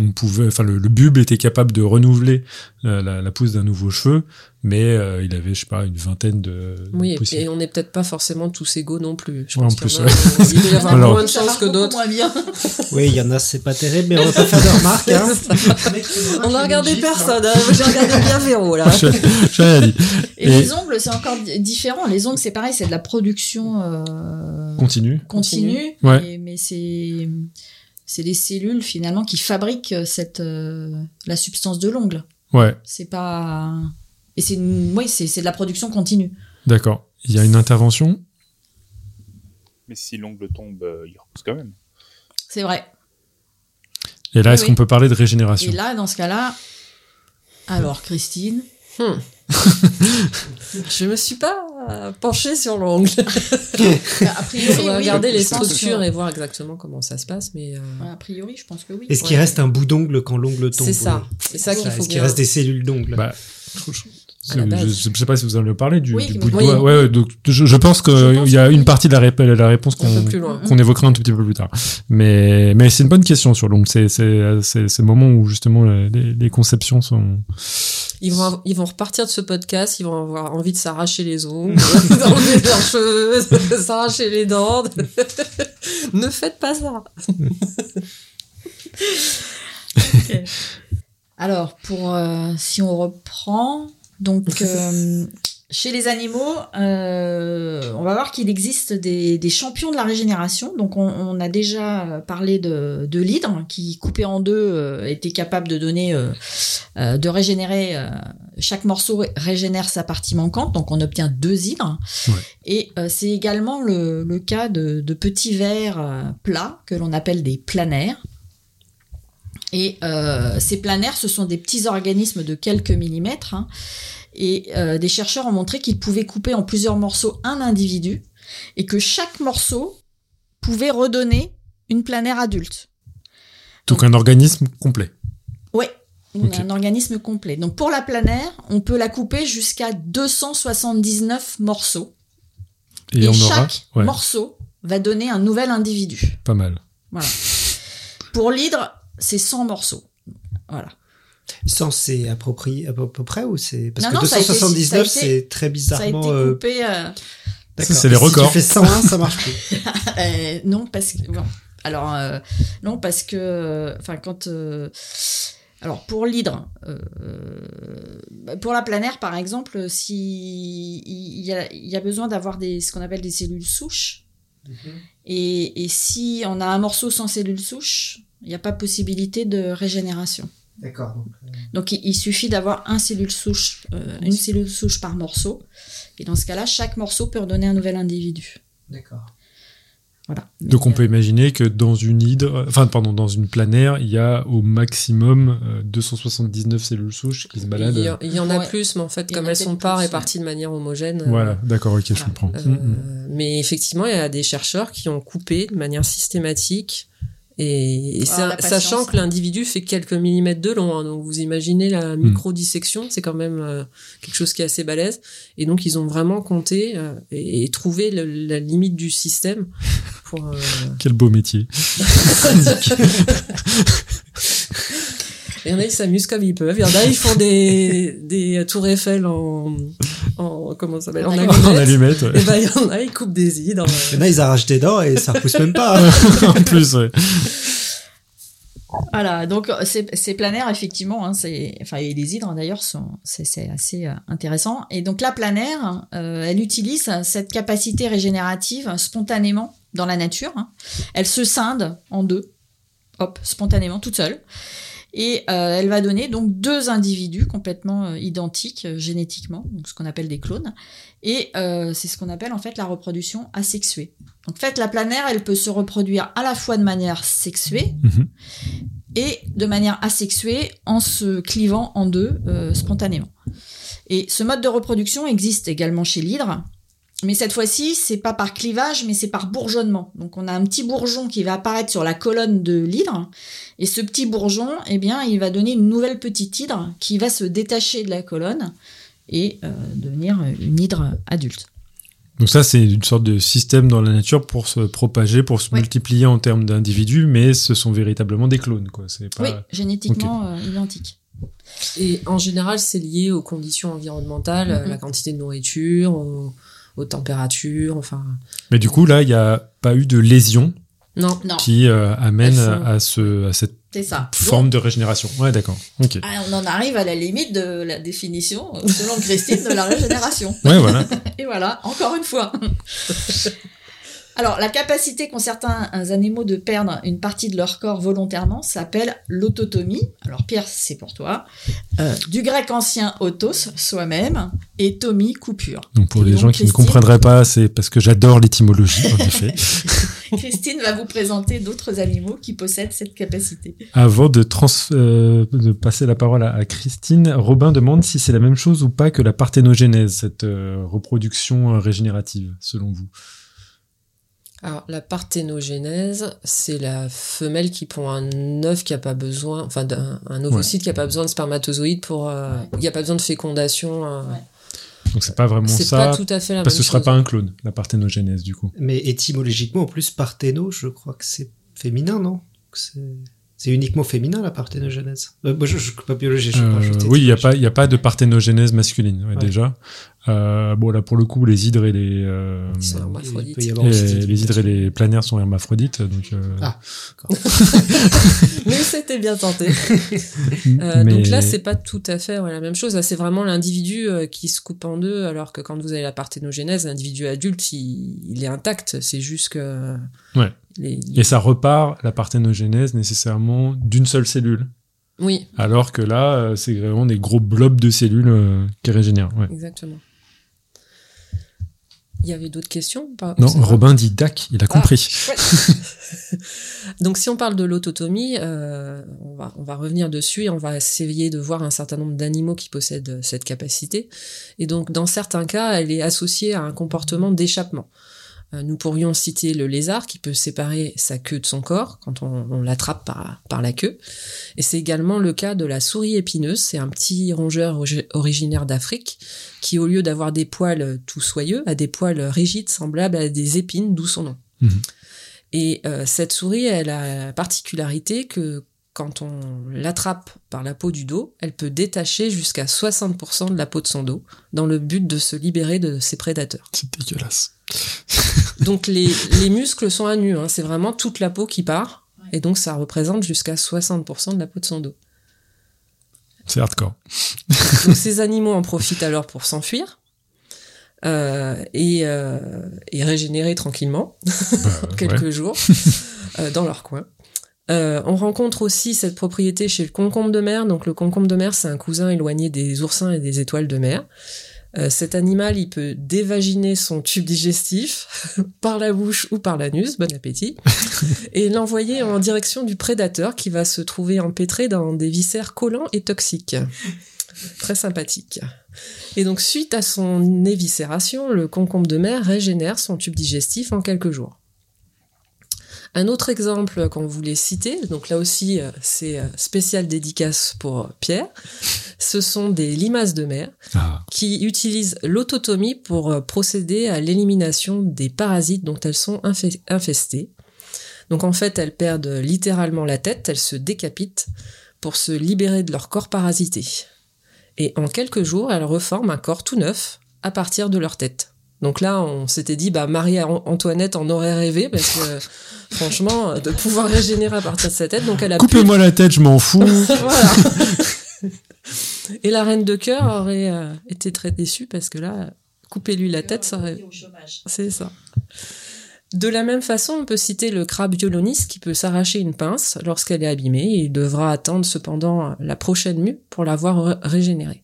on pouvait. Enfin, le, le bulbe était capable de renouveler euh, la, la pousse d'un nouveau cheveu, mais euh, il avait, je sais pas, une vingtaine de. Oui, et on n'est peut-être pas forcément tous égaux non plus. Je Ouais, en pense qu'il plus, y en a il peut y avoir Alors- moins de chance que d'autres. Oui, il y en a, c'est pas terrible, mais on va pas faire de remarques. Hein. On a regardé personne. hein. J'ai regardé bien Véro là. Je- dit. Et, Et- les ongles, c'est encore di- différent. Les ongles, c'est pareil, c'est de la production euh, Continue. continue, Ouais. mais, mais c'est c'est des cellules finalement qui fabriquent cette euh, la substance de l'ongle. Ouais, C'est pas et c'est oui, c'est c'est de la production continue. d'accord. Il y a une intervention? Mais si l'ongle tombe, euh, il repousse quand même. C'est vrai. Et là, est-ce oui. qu'on peut parler de Et régénération là, dans ce cas-là, alors Christine, Hmm. je me suis pas euh, penchée sur l'ongle. a priori, On va oui, regarder les que- structures et voir exactement comment ça se passe, mais euh, A priori, je pense que oui. Est-ce qu'il reste un bout d'ongle quand l'ongle tombe c'est ça. C'est ça qu'il faut Est-ce qu'il reste des cellules d'ongle Bah, je, je sais pas si vous allez parler du, Oui, du bout de Oui. doigt. Ouais, donc je, je pense qu'il y a que une oui. partie de la, rép- la réponse qu'on évoquera un tout petit peu plus tard. Mais, mais c'est une bonne question sur l'ongle. C'est, le moment où justement les, les conceptions sont. Ils vont, ils vont repartir de ce podcast, ils vont avoir envie de s'arracher les ongles, d'enlever leurs cheveux, de s'arracher les dents. ne faites pas ça. Alors, pour euh, si on reprend, donc euh, chez les animaux, euh, on va voir qu'il existe des, des champions de la régénération. Donc, on, on a déjà parlé de, de l'hydre qui, coupé en deux, euh, était capable de donner, euh, euh, de régénérer. euh, chaque morceau régénère sa partie manquante, donc on obtient deux hydres. Ouais. Et c'est également le, le cas de, de petits vers plats que l'on appelle des planaires. Et euh, ces planaires, ce sont des petits organismes de quelques millimètres. hein. Et euh, des chercheurs ont montré qu'ils pouvaient couper en plusieurs morceaux un individu et que chaque morceau pouvait redonner une planaire adulte. Donc un organisme complet. Ok. un organisme complet. Donc pour la planaire, on peut la couper jusqu'à 279 morceaux. Et, Et, on aura. chaque Ouais, morceau va donner un nouvel individu. pas mal. Pour l'hydre, c'est 100 morceaux. Voilà. 100, c'est approprié à peu, à peu près ou c'est parce Non, que non, ça a été- 279 ça a été- c'est très Ça a bizarrement été coupé. euh, d'accord. c'est les Et si records. tu fais 101, ça marche plus. Euh, non, parce que bon, alors euh, non parce que enfin quand euh, alors pour l'hydre, euh, euh, pour la planaire par exemple, si il y a, il y a besoin d'avoir des ce qu'on appelle des cellules souches et, et si on a un morceau sans cellules souches, il n'y a pas possibilité de régénération. D'accord. donc, euh, Donc il, il suffit d'avoir un cellule souche, euh, une cellule souche par morceau et dans ce cas-là, chaque morceau peut redonner un nouvel individu. D'accord. Voilà. Donc on peut imaginer que dans une hydre, enfin pardon, dans une planaire, il y a au maximum euh, 279 cellules souches qui se baladent. Il y, en- il y en a Ouais. plus, mais en fait, Il comme a elles sont pas réparties de manière homogène. euh, Voilà, d'accord, ok, je comprends. Euh. Mais effectivement, il y a des chercheurs qui ont coupé de manière systématique. Et, et Ah, ça- sachant que l'individu fait quelques millimètres de long, hein, donc vous imaginez la micro-dissection, c'est quand même euh, quelque chose qui est assez balèze. Et donc ils ont vraiment compté euh, et, et trouvé le- la limite du système pour. euh, Quel beau métier. Il y en a, ils s'amusent comme ils peuvent. Il y en a, ils font des, des tours Eiffel en, en comment ça s'appelle, en En allumettes. en allumette, ouais. Et ben, il y en a, ils coupent des hydres. Il y en a, ils arrachent des dents et ça repousse même pas. en plus, ouais. Voilà, donc euh, ces, ces planaires, effectivement, hein, c'est, enfin, et les hydres d'ailleurs, sont, c'est, c'est assez euh, intéressant. Et donc la planaire, euh, elle utilise cette capacité régénérative spontanément dans la nature. hein. Elle se scinde en deux, hop, spontanément, toute seule. Et euh, elle va donner donc deux individus complètement euh, identiques euh, génétiquement, donc ce qu'on appelle des clones. Et euh, c'est ce qu'on appelle en fait la reproduction asexuée. Donc en fait, la planaire, elle peut se reproduire à la fois de manière sexuée Mhm. et de manière asexuée en se clivant en deux euh, spontanément. Et ce mode de reproduction existe également chez l'hydre, mais cette fois-ci, c'est pas par clivage, mais c'est par bourgeonnement. Donc on a un petit bourgeon qui va apparaître sur la colonne de l'hydre, et ce petit bourgeon, eh bien, il va donner une nouvelle petite hydre qui va se détacher de la colonne et euh, devenir une hydre adulte. Donc ça, c'est une sorte de système dans la nature pour se propager, pour se Ouais. multiplier en termes d'individus, mais ce sont véritablement des clones, quoi. Pas... Oui, génétiquement euh, identique. Et en général, c'est lié aux conditions environnementales, euh, la quantité de nourriture, aux, aux températures, enfin. Mais du coup, là, il n'y a pas eu de lésion Non. Non, qui euh, amène sont- à, ce, à cette ça. forme de régénération. Ouais, d'accord. Ok. Ah, on en arrive à la limite de la définition, euh, selon Christine, de la régénération. Ouais, voilà. Et voilà, encore une fois. Alors, la capacité qu'ont certains animaux de perdre une partie de leur corps volontairement s'appelle l'autotomie. Alors, Pierre, c'est pour toi. Euh, du grec ancien autos, soi-même, et tomie, coupure. Donc pour Et les donc, gens qui ne comprendraient pas, c'est parce que j'adore l'étymologie, en effet. Christine va vous présenter d'autres animaux qui possèdent cette capacité. Avant de, trans, euh, de passer la parole à, à Christine, Robin demande si c'est la même chose ou pas que la parthénogénèse, cette euh, reproduction régénérative, selon vous. Alors, la parthénogénèse, c'est la femelle qui pond un œuf qui a pas besoin, enfin, d'un un ovocyte qui a pas besoin de spermatozoïdes pour, euh, il n'y a pas besoin de fécondation. euh. Ouais. Donc c'est pas vraiment C'est ça, pas tout à fait la parce que ce sera pas un clone, la parthénogénèse, du coup. Mais étymologiquement, en plus, parthéno, je crois que c'est féminin, non? C'est c'est uniquement féminin, la parthénogenèse. Euh, moi, je ne suis pas biologiste, je sais pas. Euh, oui, il n'y a, pas- t'étymologie. il y a pas de parthénogénèse masculine, ouais, Ouais. déjà. Euh, bon, là, pour le coup, les hydres et les... euh, les hydres et les planaires sont hermaphrodites, donc... euh, Ah. Mais c'était bien tenté. Euh, mais- Donc là, c'est pas tout à fait ouais, la même chose. Là, c'est vraiment l'individu euh, qui se coupe en deux, alors que quand vous avez la parthénogénèse, l'individu adulte, il, il est intact. C'est juste que. Ouais. les- Et ça repart, la parthénogénèse, nécessairement d'une seule cellule. Oui, Alors que là, c'est vraiment des gros blobs de cellules qui régénèrent. Ouais. exactement. Il y avait d'autres questions pas Non, Robin dit DAC, il a Ah. compris. Donc si on parle de l'autotomie, euh, on, va, on va revenir dessus et on va essayer de voir un certain nombre d'animaux qui possèdent cette capacité. Et donc dans certains cas, elle est associée à un comportement d'échappement. Euh, nous pourrions citer le lézard qui peut séparer sa queue de son corps quand on, on l'attrape par, par la queue. Et c'est également le cas de la souris épineuse. C'est un petit rongeur originaire d'Afrique qui, au lieu d'avoir des poils tout soyeux, a des poils rigides semblables à des épines, d'où son nom. Mhm. Et euh, cette souris, elle a la particularité que quand on l'attrape par la peau du dos, elle peut détacher jusqu'à 60% de la peau de son dos dans le but de se libérer de ses prédateurs. C'est dégueulasse. Donc les, les muscles sont à nu, hein, c'est vraiment toute la peau qui part, et donc ça représente jusqu'à 60% de la peau de son dos. C'est hardcore. Donc ces animaux en profitent alors pour s'enfuir euh, et, euh, et régénérer tranquillement Bah, quelques ouais. jours euh, dans leur coin. Euh, on rencontre aussi cette propriété chez le concombre de mer. Donc le concombre de mer, c'est un cousin éloigné des oursins et des étoiles de mer. Euh, cet animal, il peut dévaginer son tube digestif par la bouche ou par l'anus, bon appétit, et l'envoyer en direction du prédateur qui va se trouver empêtré dans des viscères collants et toxiques. Très sympathique. Et donc, suite à son éviscération, le concombre de mer régénère son tube digestif en quelques jours. Un autre exemple qu'on voulait citer, donc là aussi euh, c'est euh, spécial dédicace pour Pierre, ce sont des limaces de mer Ah, qui utilisent l'autotomie pour euh, procéder à l'élimination des parasites dont elles sont infe- infestées. Donc en fait, elles perdent littéralement la tête, elles se décapitent pour se libérer de leur corps parasité. Et en quelques jours, elles reforment un corps tout neuf à partir de leur tête. Donc là, on s'était dit, bah Marie-Antoinette en aurait rêvé parce que franchement, de pouvoir régénérer à partir de sa tête. Donc elle a pu Coupez-moi la tête, je m'en fous. voilà. Et la reine de cœur aurait euh, été très déçue parce que là, couper-lui la tête, ça aurait... C'est ça. De la même façon, on peut citer le crabe violoniste qui peut s'arracher une pince lorsqu'elle est abîmée et il devra attendre cependant la prochaine mue pour l'avoir ré- régénérée.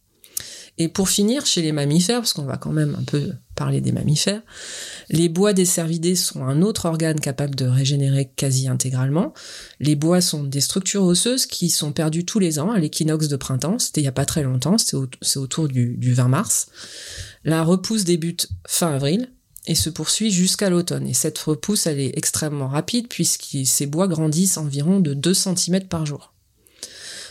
Et pour finir, chez les mammifères, parce qu'on va quand même un peu parler des mammifères, les bois des cervidés sont un autre organe capable de régénérer quasi intégralement. Les bois sont des structures osseuses qui sont perdues tous les ans à l'équinoxe de printemps. C'était il y a pas très longtemps, c'est autour du, du 20 mars. La repousse débute fin avril et se poursuit jusqu'à l'automne. Et cette repousse, elle est extrêmement rapide puisque ces bois grandissent environ de 2 cm par jour.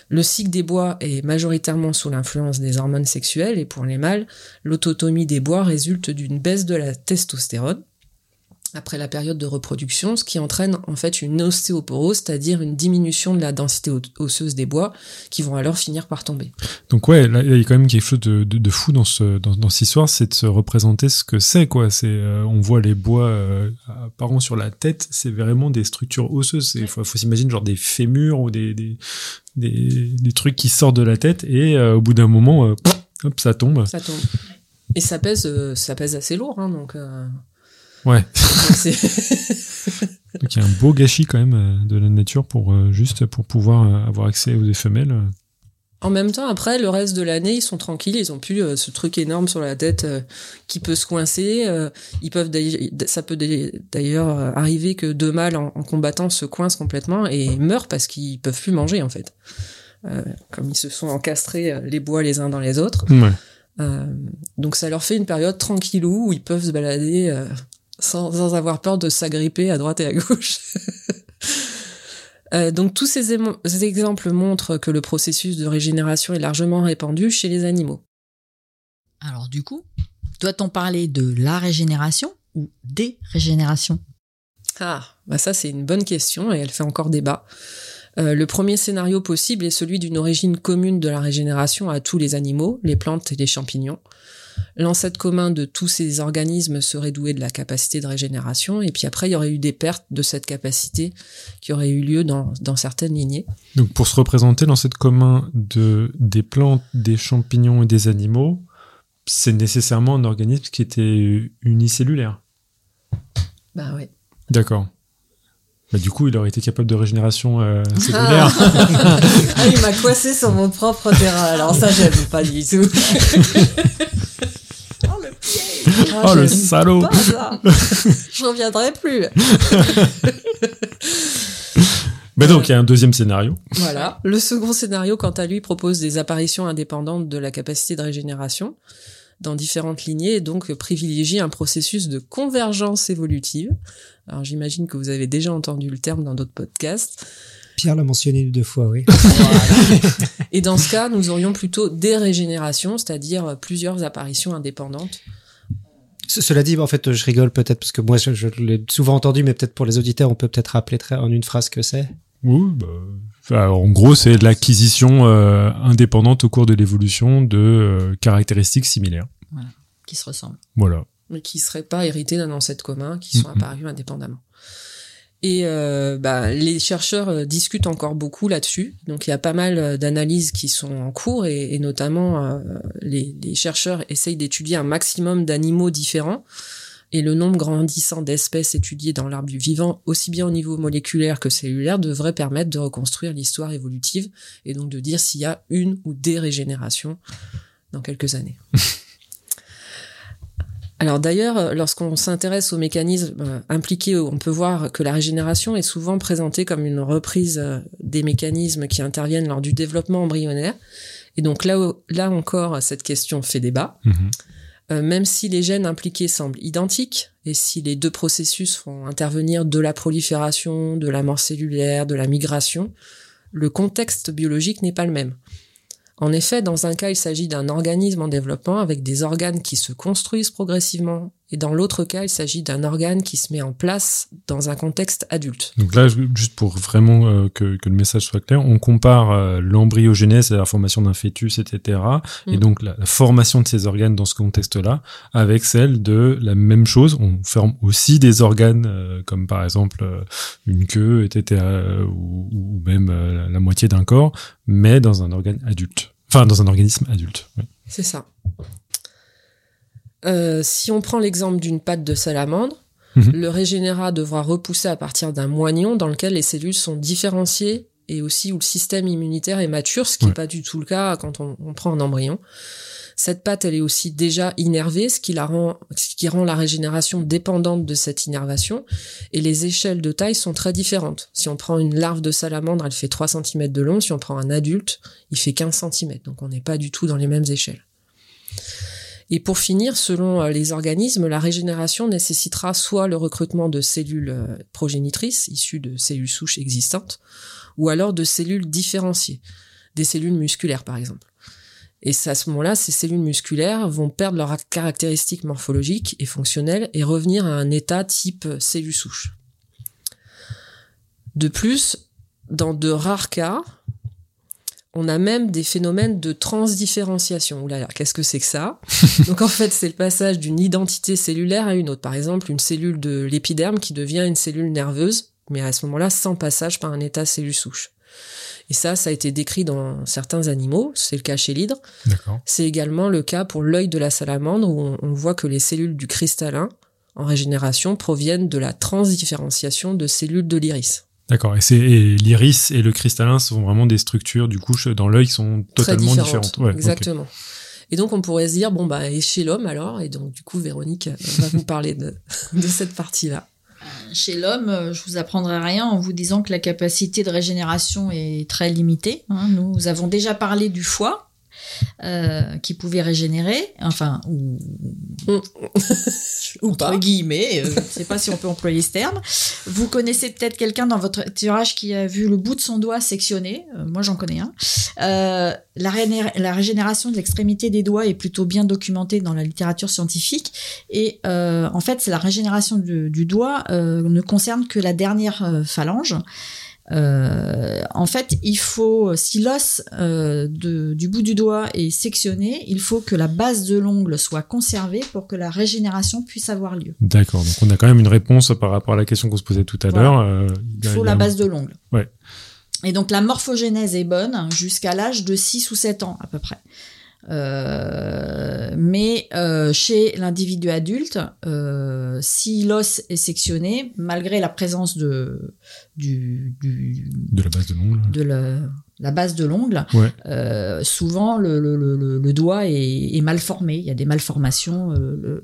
Le cycle des bois est majoritairement sous l'influence des hormones sexuelles et pour les mâles, l'autotomie des bois résulte d'une baisse de la testostérone après la période de reproduction, ce qui entraîne en fait une ostéoporose, c'est-à-dire une diminution de la densité osseuse des bois, qui vont alors finir par tomber. Donc ouais, là, il y a quand même quelque chose de, de, de fou dans, ce, dans, dans cette histoire, c'est de se représenter ce que c'est, quoi. C'est, euh, on voit les bois euh, apparents sur la tête, c'est vraiment des structures osseuses. Il faut, faut s'imaginer genre des fémurs ou des, des, des, des trucs qui sortent de la tête et euh, au bout d'un moment, euh, hop, ça tombe. Ça tombe. Et ça pèse, ça pèse assez lourd, hein, donc Ouais. Donc il y a un beau gâchis quand même euh, de la nature pour euh, juste pour pouvoir euh, avoir accès aux femelles. En même temps, après, le reste de l'année, ils sont tranquilles, ils ont plus euh, ce truc énorme sur la tête euh, qui peut se coincer. euh, ils peuvent, ça peut d'ailleurs arriver que deux mâles en, en combattant se coincent complètement et meurent parce qu'ils peuvent plus manger en fait. Comme ils se sont encastrés les bois les uns dans les autres. Ouais. Donc ça leur fait une période tranquillou où ils peuvent se balader sans, sans avoir peur de s'agripper à droite et à gauche. Euh, donc tous ces exemples montrent que le processus de régénération est largement répandu chez les animaux. Alors du coup, doit-on parler de la régénération ou des régénérations? Ah, bah ça c'est une bonne question et elle fait encore débat. Euh, le premier scénario possible est celui d'une origine commune de la régénération à tous les animaux, les plantes et les champignons. L'ancêtre commun de tous ces organismes serait doué de la capacité de régénération, et puis après il y aurait eu des pertes de cette capacité qui auraient eu lieu dans, dans certaines lignées. Donc pour se représenter l'ancêtre commun de des plantes, des champignons et des animaux, c'est nécessairement un organisme qui était unicellulaire. Bah ouais. D'accord. Bah, du coup, il aurait été capable de régénération euh, cellulaire. ah, il m'a coincé sur mon propre terrain, alors ça j'aime pas du tout. oh le oh le salaud pas ça. Je reviendrai plus. Bah donc il y a un deuxième scénario. Voilà. Le second scénario, quant à lui, propose des apparitions indépendantes de la capacité de régénération dans différentes lignées et donc privilégie un processus de convergence évolutive. Alors j'imagine que vous avez déjà entendu le terme dans d'autres podcasts. Pierre l'a mentionné deux fois, oui. Et dans ce cas, nous aurions plutôt des régénérations, c'est-à-dire plusieurs apparitions indépendantes. Ce- Cela dit, en fait, je rigole peut-être parce que moi, je, je l'ai souvent entendu, mais peut-être pour les auditeurs, on peut peut-être rappeler très, en une phrase ce que c'est. Oui, bah, en gros, c'est l'acquisition euh, indépendante au cours de l'évolution de euh, caractéristiques similaires. qui se ressemblent Voilà. Mais qui seraient pas hérités d'un ancêtre commun, qui sont apparus indépendamment. Et euh, bah, les chercheurs euh, discutent encore beaucoup là-dessus. Donc il y a pas mal euh, d'analyses qui sont en cours et, et notamment euh, les, les chercheurs essayent d'étudier un maximum d'animaux différents et le nombre grandissant d'espèces étudiées dans l'arbre du vivant, aussi bien au niveau moléculaire que cellulaire, devrait permettre de reconstruire l'histoire évolutive et donc de dire s'il y a une ou des régénérations dans quelques années. Alors d'ailleurs, euh, lorsqu'on s'intéresse aux mécanismes euh, impliqués, on peut voir que la régénération est souvent présentée comme une reprise euh, des mécanismes qui interviennent lors du développement embryonnaire. Et donc là, là encore, cette question fait débat. Mhm. Euh, même si les gènes impliqués semblent identiques, et si les deux processus font intervenir de la prolifération, de la mort cellulaire, de la migration, le contexte biologique n'est pas le même. En effet, dans un cas, il s'agit d'un organisme en développement avec des organes qui se construisent progressivement, et dans l'autre cas, il s'agit d'un organe qui se met en place dans un contexte adulte. Donc là, juste pour vraiment euh, que, que, le message soit clair, on compare euh, l'embryogenèse, la formation d'un fœtus, etc., et Mm. donc la, la formation de ces organes dans ce contexte-là, avec celle de la même chose. On forme aussi des organes, euh, comme par exemple euh, une queue, etc., ou, ou même la moitié d'un corps, mais dans un organe adulte. Enfin, dans un organisme adulte. C'est ça. Euh, si on prend l'exemple d'une patte de salamandre, Mhm. le régénérat devra repousser à partir d'un moignon dans lequel les cellules sont différenciées et aussi où le système immunitaire est mature, ce qui n'est Ouais. pas du tout le cas quand on, on prend un embryon. Cette patte, elle est aussi déjà innervée, ce qui la rend, ce qui rend la régénération dépendante de cette innervation. Et les échelles de taille sont très différentes. Si on prend une larve de salamandre, elle fait 3 cm de long. Si on prend un adulte, il fait 15 cm. Donc on n'est pas du tout dans les mêmes échelles. Et pour finir, selon euh, les organismes, la régénération nécessitera soit le recrutement de cellules euh, progénitrices issues de cellules souches existantes, ou alors de cellules différenciées, des cellules musculaires par exemple. Et à ce moment-là, ces cellules musculaires vont perdre leurs caractéristiques morphologiques et fonctionnelles et revenir à un état type euh, cellule souche. De plus, dans de rares cas, on a même des phénomènes de transdifférenciation. Ouh là là, qu'est-ce que c'est que ça? Donc en fait, c'est le passage d'une identité cellulaire à une autre. Par exemple, une cellule de l'épiderme qui devient une cellule nerveuse, mais à ce moment-là, sans passage par un état cellule souche. Et ça, ça a été décrit dans certains animaux, c'est le cas chez l'hydre. C'est également le cas pour l'œil de la salamandre, où on, on voit que les cellules du cristallin, en régénération, proviennent de la transdifférenciation de cellules de l'iris. D'accord. Et, l'iris et le cristallin sont vraiment des structures, du coup, dans l'œil qui sont Très totalement différentes. différentes. Ouais, ok. Exactement. Et donc on pourrait se dire bon bah et chez l'homme alors? Et donc du coup Véronique euh, va vous parler de, de cette partie là. Chez l'homme, euh, je vous apprendrai rien en vous disant que la capacité de régénération est très limitée. hein. Nous avons déjà parlé du foie. Euh, qui pouvait régénérer, enfin, ou, Ou entre pas. guillemets, euh, je ne sais pas si on peut employer ce terme. Vous connaissez peut-être quelqu'un dans votre entourage qui a vu le bout de son doigt sectionné. Euh, moi, j'en connais un. La, régénération de l'extrémité des doigts est plutôt bien documentée dans la littérature scientifique. Et en fait, c'est la régénération du, du doigt ne concerne que la dernière phalange. Euh, en fait, il faut, si l'os euh, de- du bout du doigt est sectionné, il faut que la base de l'ongle soit conservée pour que la régénération puisse avoir lieu. D'accord. Donc on a quand même une réponse par rapport à la question qu'on se posait tout à Voilà. l'heure. Euh, Il faut il la un- base de l'ongle. Ouais. Et donc la morphogénèse est bonne jusqu'à l'âge de 6 ou 7 ans à peu près. Euh, mais euh, chez l'individu adulte, euh, si l'os est sectionné, malgré la présence de, du, du- De la base de l'ongle. de la, la base de l'ongle, Ouais. souvent le, le, le, le doigt est, est mal formé. Il y a des malformations,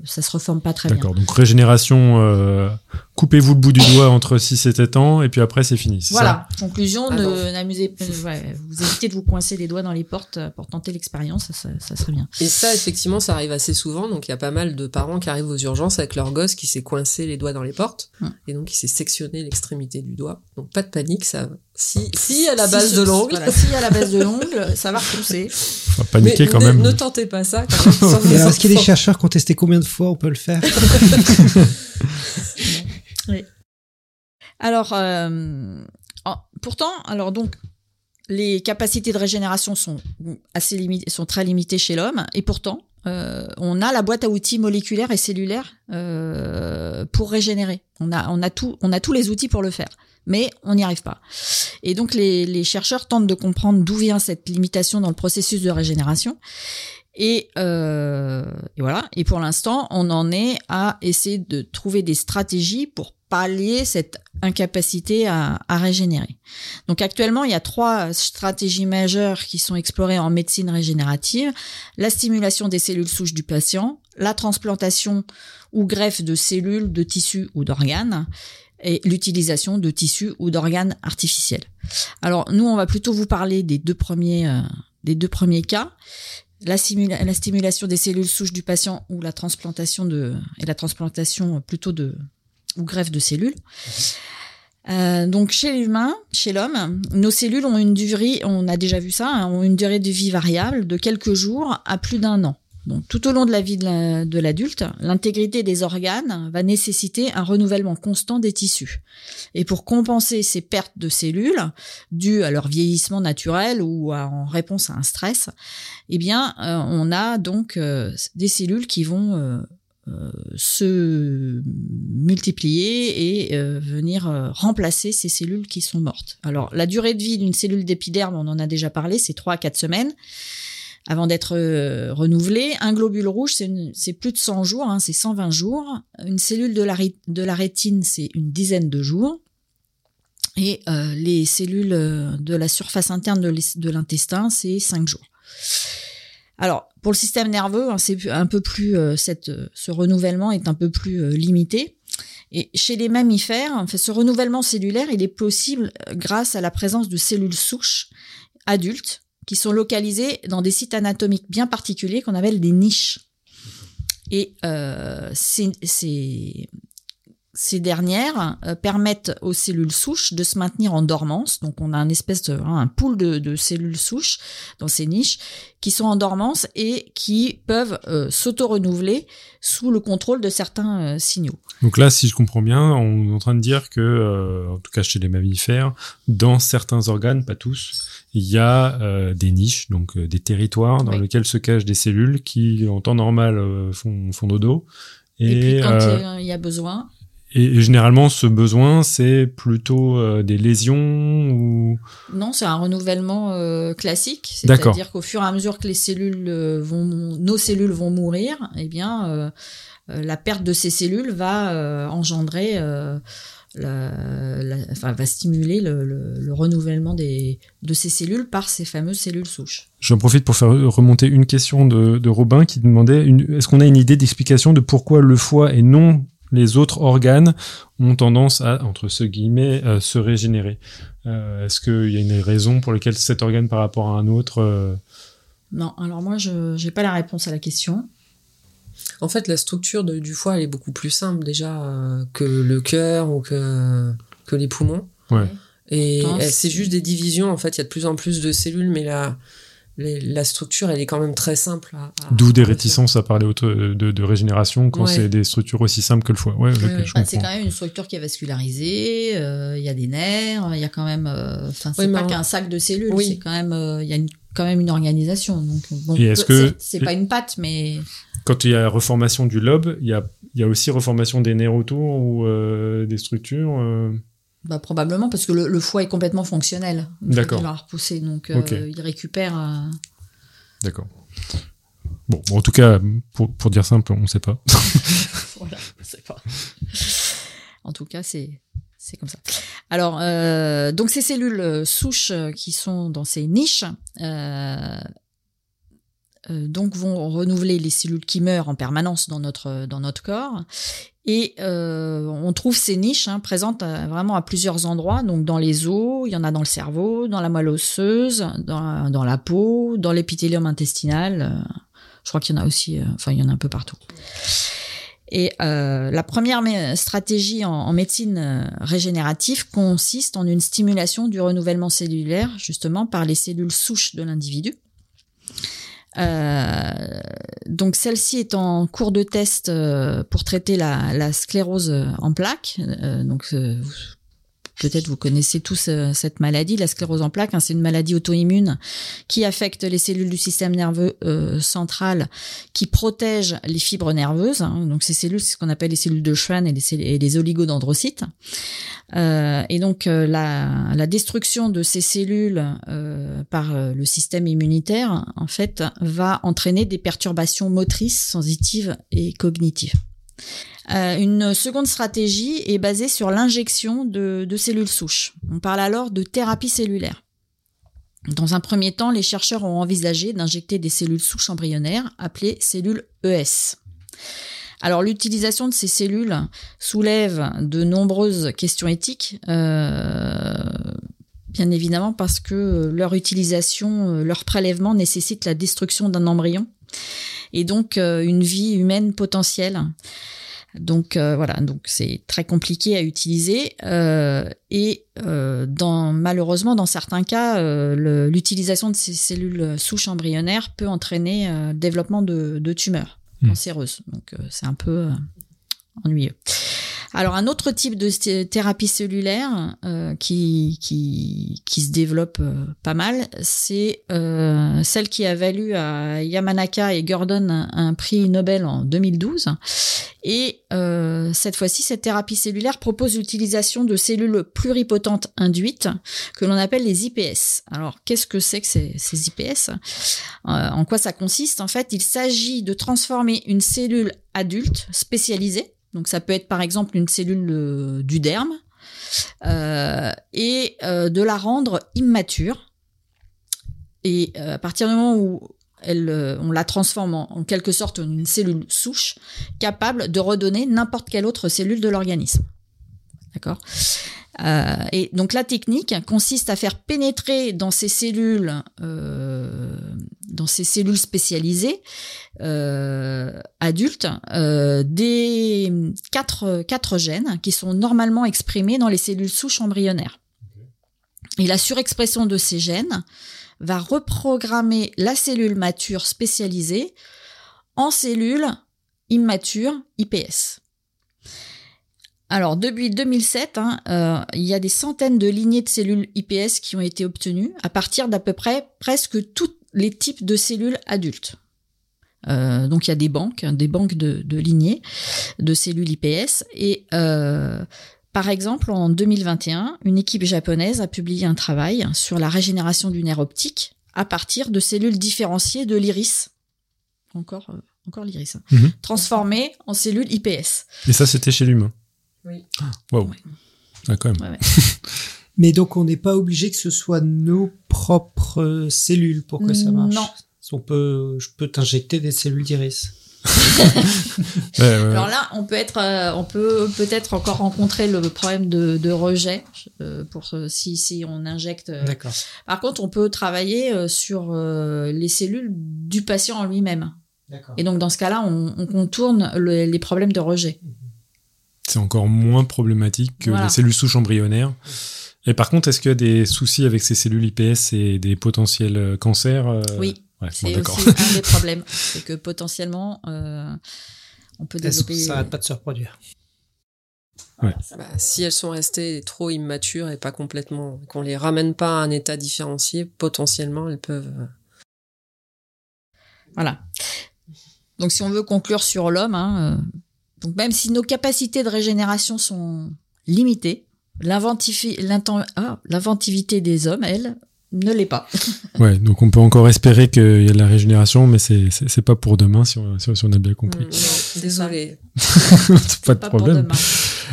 ça se reforme pas très bien. D'accord. Donc régénération, coupez-vous le bout du doigt entre 6 et 7 ans, et puis après c'est fini. ça Voilà, conclusion, Ah ne n'amusez euh, ouais, vous évitez de vous coincer les doigts dans les portes euh, pour tenter l'expérience, ça, ça, ça serait bien. Et ça effectivement ça arrive assez souvent donc il y a pas mal de parents qui arrivent aux urgences avec leur gosse qui s'est coincé les doigts dans les portes Hmm. et donc qui s'est sectionné l'extrémité du doigt. Donc pas de panique ça si si à la base de l'ongle Voilà, si à la base de l'ongle, ça va repousser. Faut pas paniquer mais quand ne, même. ne tentez pas ça quand même. alors, est-ce qu'il y a des chercheurs qui ont testé combien de fois on peut le faire? Alors, euh, pourtant, alors donc, les capacités de régénération sont assez limitées, sont très limitées chez l'homme, et pourtant, euh, on a la boîte à outils moléculaire et cellulaire euh, pour régénérer. On a, on a tout, on a tous les outils pour le faire, mais on n'y arrive pas. Et donc, les, les chercheurs tentent de comprendre d'où vient cette limitation dans le processus de régénération. Et, euh, et voilà. Et pour l'instant, on en est à essayer de trouver des stratégies pour pallier cette incapacité à, à régénérer. Donc actuellement, il y a trois stratégies majeures qui sont explorées en médecine régénérative la stimulation des cellules souches du patient, la transplantation ou greffe de cellules, de tissus ou d'organes, et l'utilisation de tissus ou d'organes artificiels. Alors nous, on va plutôt vous parler des deux premiers, euh, des deux premiers cas. La, stimulation des cellules souches du patient ou la transplantation de et la transplantation plutôt de ou greffe de cellules. Euh, donc chez l'humain, chez l'homme, nos cellules ont une durée, on a déjà vu ça, hein, ont une durée de vie variable de quelques jours à plus d'un an. Tout au long de la vie de la- de l'adulte, l'intégrité des organes va nécessiter un renouvellement constant des tissus. Et pour compenser ces pertes de cellules dues à leur vieillissement naturel ou en réponse à un stress, eh bien, euh, on a donc euh, des cellules qui vont euh, se multiplier et venir remplacer ces cellules qui sont mortes. Alors, la durée de vie d'une cellule d'épiderme, on en a déjà parlé, c'est 3 à 4 semaines avant d'être euh, renouvelée. Un globule rouge, c'est plus de 100 jours, hein, c'est 120 jours. Une cellule de la, rétine, c'est une dizaine de jours. Et euh, les cellules euh, de la surface interne de l'intestin, c'est 5 jours. Alors, pour le système nerveux, hein, c'est un peu plus ce renouvellement est un peu plus limité. Et chez les mammifères, ce renouvellement cellulaire, il est possible grâce à la présence de cellules souches adultes qui sont localisées dans des sites anatomiques bien particuliers qu'on appelle des niches. Et euh, ces, dernières euh, permettent aux cellules souches de se maintenir en dormance. Donc on a un espèce de hein, un pool de, cellules souches dans ces niches qui sont en dormance et qui peuvent euh, s'auto-renouveler sous le contrôle de certains signaux. Donc là, si je comprends bien, on est en train de dire que, en tout cas chez les mammifères, dans certains organes, pas tous, il y a euh, des niches, donc euh, des territoires dans Oui. lesquels se cachent des cellules qui, en temps normal, euh, font, font dodo. Et, Et, puis quand il y a besoin, et, et généralement, ce besoin, c'est plutôt des lésions ou... non, c'est un renouvellement classique. C'est-à-dire qu'au fur et à mesure que les cellules vont, nos cellules vont mourir, eh bien, la perte de ces cellules va engendrer, la- la- enfin, va stimuler le, le- le renouvellement des, de ces cellules par ces fameuses cellules souches. J'en profite pour faire remonter une question de, de Robin qui demandait est-ce qu'on a une idée d'explication de pourquoi le foie et non les autres organes ont tendance à, entre ce guillemets, euh, se régénérer? Euh, Est-ce qu'il y a une raison pour laquelle cet organe par rapport à un autre euh, Non, alors moi, je n'ai pas la réponse à la question. En fait, la structure de- du foie, elle est beaucoup plus simple déjà euh, que le cœur ou que, que les poumons. Ouais. Et c'est juste des divisions. En fait, il y a de plus en plus de cellules, mais la, les- la structure, elle est quand même très simple. D'où des à réticences à parler auto- de, de régénération quand Ouais. c'est des structures aussi simples que le foie. Ouais, ouais. c'est quand même une structure qui est vascularisée, euh, il y a des nerfs, il y a quand même... euh, c'est pas qu'un sac de cellules, Oui. c'est quand même... euh, Il y a une- quand même une organisation. Donc, bon, est-ce que- C'est pas une patte, mais... Quand il y a reformation du lobe, il y a, il y a aussi reformation des nerfs autour ou euh, des structures euh, Bah, probablement parce que le, le foie est complètement fonctionnel. D'accord. qu'il va repousser, donc euh, il récupère. D'accord. Bon, en tout cas, pour, pour dire simple, on ne sait pas. voilà, je sais pas. En tout cas, c'est c'est comme ça. Alors, euh, donc ces cellules souches qui sont dans ces niches, euh, donc vont renouveler les cellules qui meurent en permanence dans notre dans notre corps. Et euh, on trouve ces niches hein, présentes à- vraiment à plusieurs endroits, donc dans les os, il y en a dans le cerveau, dans la moelle osseuse, dans, dans la peau, dans l'épithélium intestinal. euh, je crois qu'il y en a aussi, euh, enfin il y en a un peu partout. Et euh, la première stratégie en, médecine euh, régénérative consiste en une stimulation du renouvellement cellulaire, justement par les cellules souches de l'individu. Euh, donc celle-ci est en cours de test euh, pour traiter la, sclérose euh, en plaques. Euh, donc euh, peut-être vous connaissez tous euh, cette maladie, la sclérose en plaques. hein, c'est une maladie auto-immune qui affecte les cellules du système nerveux euh, central, qui protège les fibres nerveuses. hein. donc ces cellules, c'est ce qu'on appelle les cellules de Schwann et les, oligodendrocytes. Euh, et donc la, destruction de ces cellules par le système immunitaire, en fait, va entraîner des perturbations motrices, sensitives et cognitives. Euh, une seconde stratégie est basée sur l'injection de, cellules souches. On parle alors de thérapie cellulaire. Dans un premier temps, les chercheurs ont envisagé d'injecter des cellules souches embryonnaires appelées cellules ES. Alors l'utilisation de ces cellules soulève de nombreuses questions éthiques. Euh, bien évidemment parce que leur utilisation, leur prélèvement nécessite la destruction d'un embryon et donc euh, une vie humaine potentielle. Donc euh, voilà, donc c'est très compliqué à utiliser euh, et euh, dans, malheureusement dans certains cas, euh, l'utilisation de ces cellules souches embryonnaires peut entraîner euh, le développement de, de tumeurs Hmm. cancéreuses. Donc euh, c'est un peu ennuyeux. Alors un autre type de thérapie cellulaire euh, qui, qui qui se développe euh, pas mal, c'est euh, celle qui a valu à Yamanaka et Gordon un, prix Nobel en 2012. Et cette fois-ci, cette thérapie cellulaire propose l'utilisation de cellules pluripotentes induites que l'on appelle les IPS. Alors, qu'est-ce que c'est que ces, IPS En quoi ça consiste? En fait, il s'agit de transformer une cellule adulte spécialisée. Donc, ça peut être par exemple une cellule euh, du derme euh, et euh, de la rendre immature. Et à partir du moment où on la transforme en quelque sorte en une cellule souche capable de redonner n'importe quelle autre cellule de l'organisme. D'accord Euh, Et donc la technique consiste à faire pénétrer dans ces cellules, euh, dans ces cellules spécialisées euh, adultes, euh, des quatre, quatre gènes qui sont normalement exprimés dans les cellules souches embryonnaires. Et la surexpression de ces gènes va reprogrammer la cellule mature spécialisée en cellule immature IPS. Alors, depuis 2007, hein, euh, il y a des centaines de lignées de cellules IPS qui ont été obtenues à partir d'à peu près presque tous les types de cellules adultes. Euh, donc, il y a des banques, des banques de, de lignées de cellules IPS. Et euh, par exemple, en 2021, une équipe japonaise a publié un travail sur la régénération du nerf optique à partir de cellules différenciées de l'iris. Encore, encore l'iris. hein. Mhm. Transformées en cellules IPS. Et ça, c'était chez l'humain. Oui. Waouh. Ouais. Ah, quand même. Ouais, ouais. Mais donc, on n'est pas obligé que ce soit nos propres euh, cellules pour que ça marche. Non. On peut, je peux t'injecter des cellules d'iris. Alors là, on peut être, euh, on peut peut-être encore rencontrer le problème de, de rejet euh, pour si si on injecte. euh. D'accord. Par contre, on peut travailler euh, sur euh, les cellules du patient en lui-même. D'accord. Et donc dans ce cas-là, on, on contourne le- les problèmes de rejet. C'est encore moins problématique que Voilà. les cellules souches embryonnaires. Et par contre, est-ce qu'il y a des soucis avec ces cellules IPS et des potentiels euh, cancers euh, Oui, Ouais, c'est aussi un des problèmes, c'est que potentiellement, euh, on peut développer. Ça arrête pas de se reproduire. Bah, si elles sont restées trop immatures et pas complètement, qu'on les ramène pas à un état différencié, potentiellement elles peuvent. Voilà. Donc si on veut conclure sur l'homme, hein, euh, donc même si nos capacités de régénération sont limitées, ah, l'inventivité des hommes, elle, ne l'est pas. Ouais, donc on peut encore espérer qu'il y a de la régénération, mais c'est c'est pas pour demain si on, si on a bien compris. mm, non, désolé. pas de Pas problème.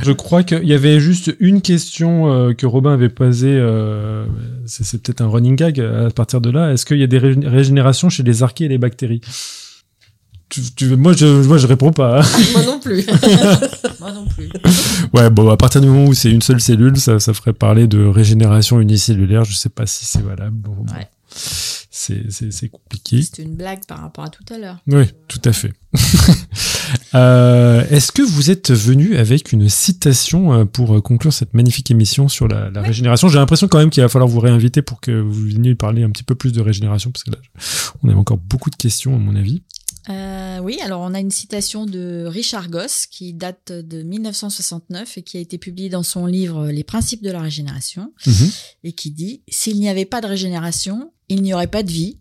Je crois qu'il y avait juste une question euh, que Robin avait posée. euh, c'est peut-être un running gag à partir de là. Est-ce qu'il y a des ré- régénérations chez les archées et les bactéries? Tu- tu- moi, je, moi, je réponds pas. Moi non plus. Moi non plus. ouais, bon, à partir du moment où c'est une seule cellule, ça, ça ferait parler de régénération unicellulaire. Je sais pas si c'est valable. Bon. Ouais. C'est, c'est, c'est compliqué. C'est une blague par rapport à tout à l'heure. Oui, tout à fait. Euh, est-ce que vous êtes venu avec une citation euh, pour euh, conclure cette magnifique émission sur la, la régénération? J'ai l'impression quand même qu'il va falloir vous réinviter pour que vous veniez parler un petit peu plus de régénération, parce que là, on avait encore beaucoup de questions, à mon avis. Euh, oui, alors on a une citation de Richard Goss qui date de 1969 et qui a été publiée dans son livre Les principes de la régénération Mhm. et qui dit S'il n'y avait pas de régénération, il n'y aurait pas de vie.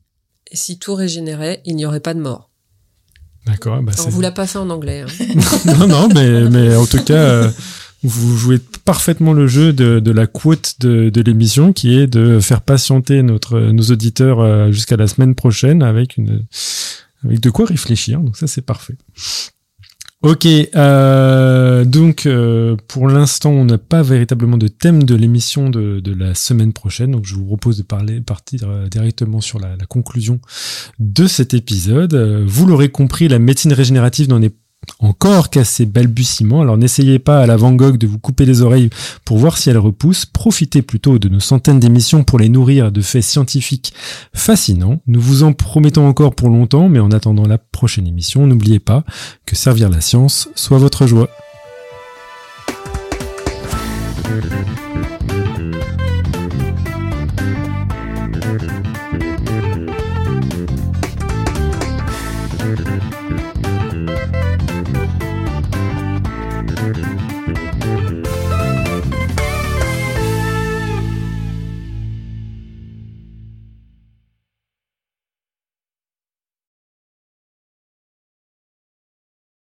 Et si tout régénérait, il n'y aurait pas de mort. D'accord. Bah, on vous l'a pas fait en anglais. hein. non, non, mais, mais en tout cas, euh, vous jouez parfaitement le jeu de, de la quote de, de l'émission, qui est de faire patienter notre, nos auditeurs euh, jusqu'à la semaine prochaine avec une, avec de quoi réfléchir. Donc ça, c'est parfait. Ok, euh, donc euh, pour l'instant, on n'a pas véritablement de thème de l'émission de, la semaine prochaine, donc je vous propose de parler, partir euh, directement sur la, conclusion de cet épisode. Vous l'aurez compris, la médecine régénérative n'en est encore qu'à ses balbutiements. Alors n'essayez pas à la Van Gogh de vous couper les oreilles pour voir si elle repousse. Profitez plutôt de nos centaines d'émissions pour les nourrir de faits scientifiques fascinants. Nous vous en promettons encore pour longtemps, mais en attendant la prochaine émission, n'oubliez pas que servir la science soit votre joie.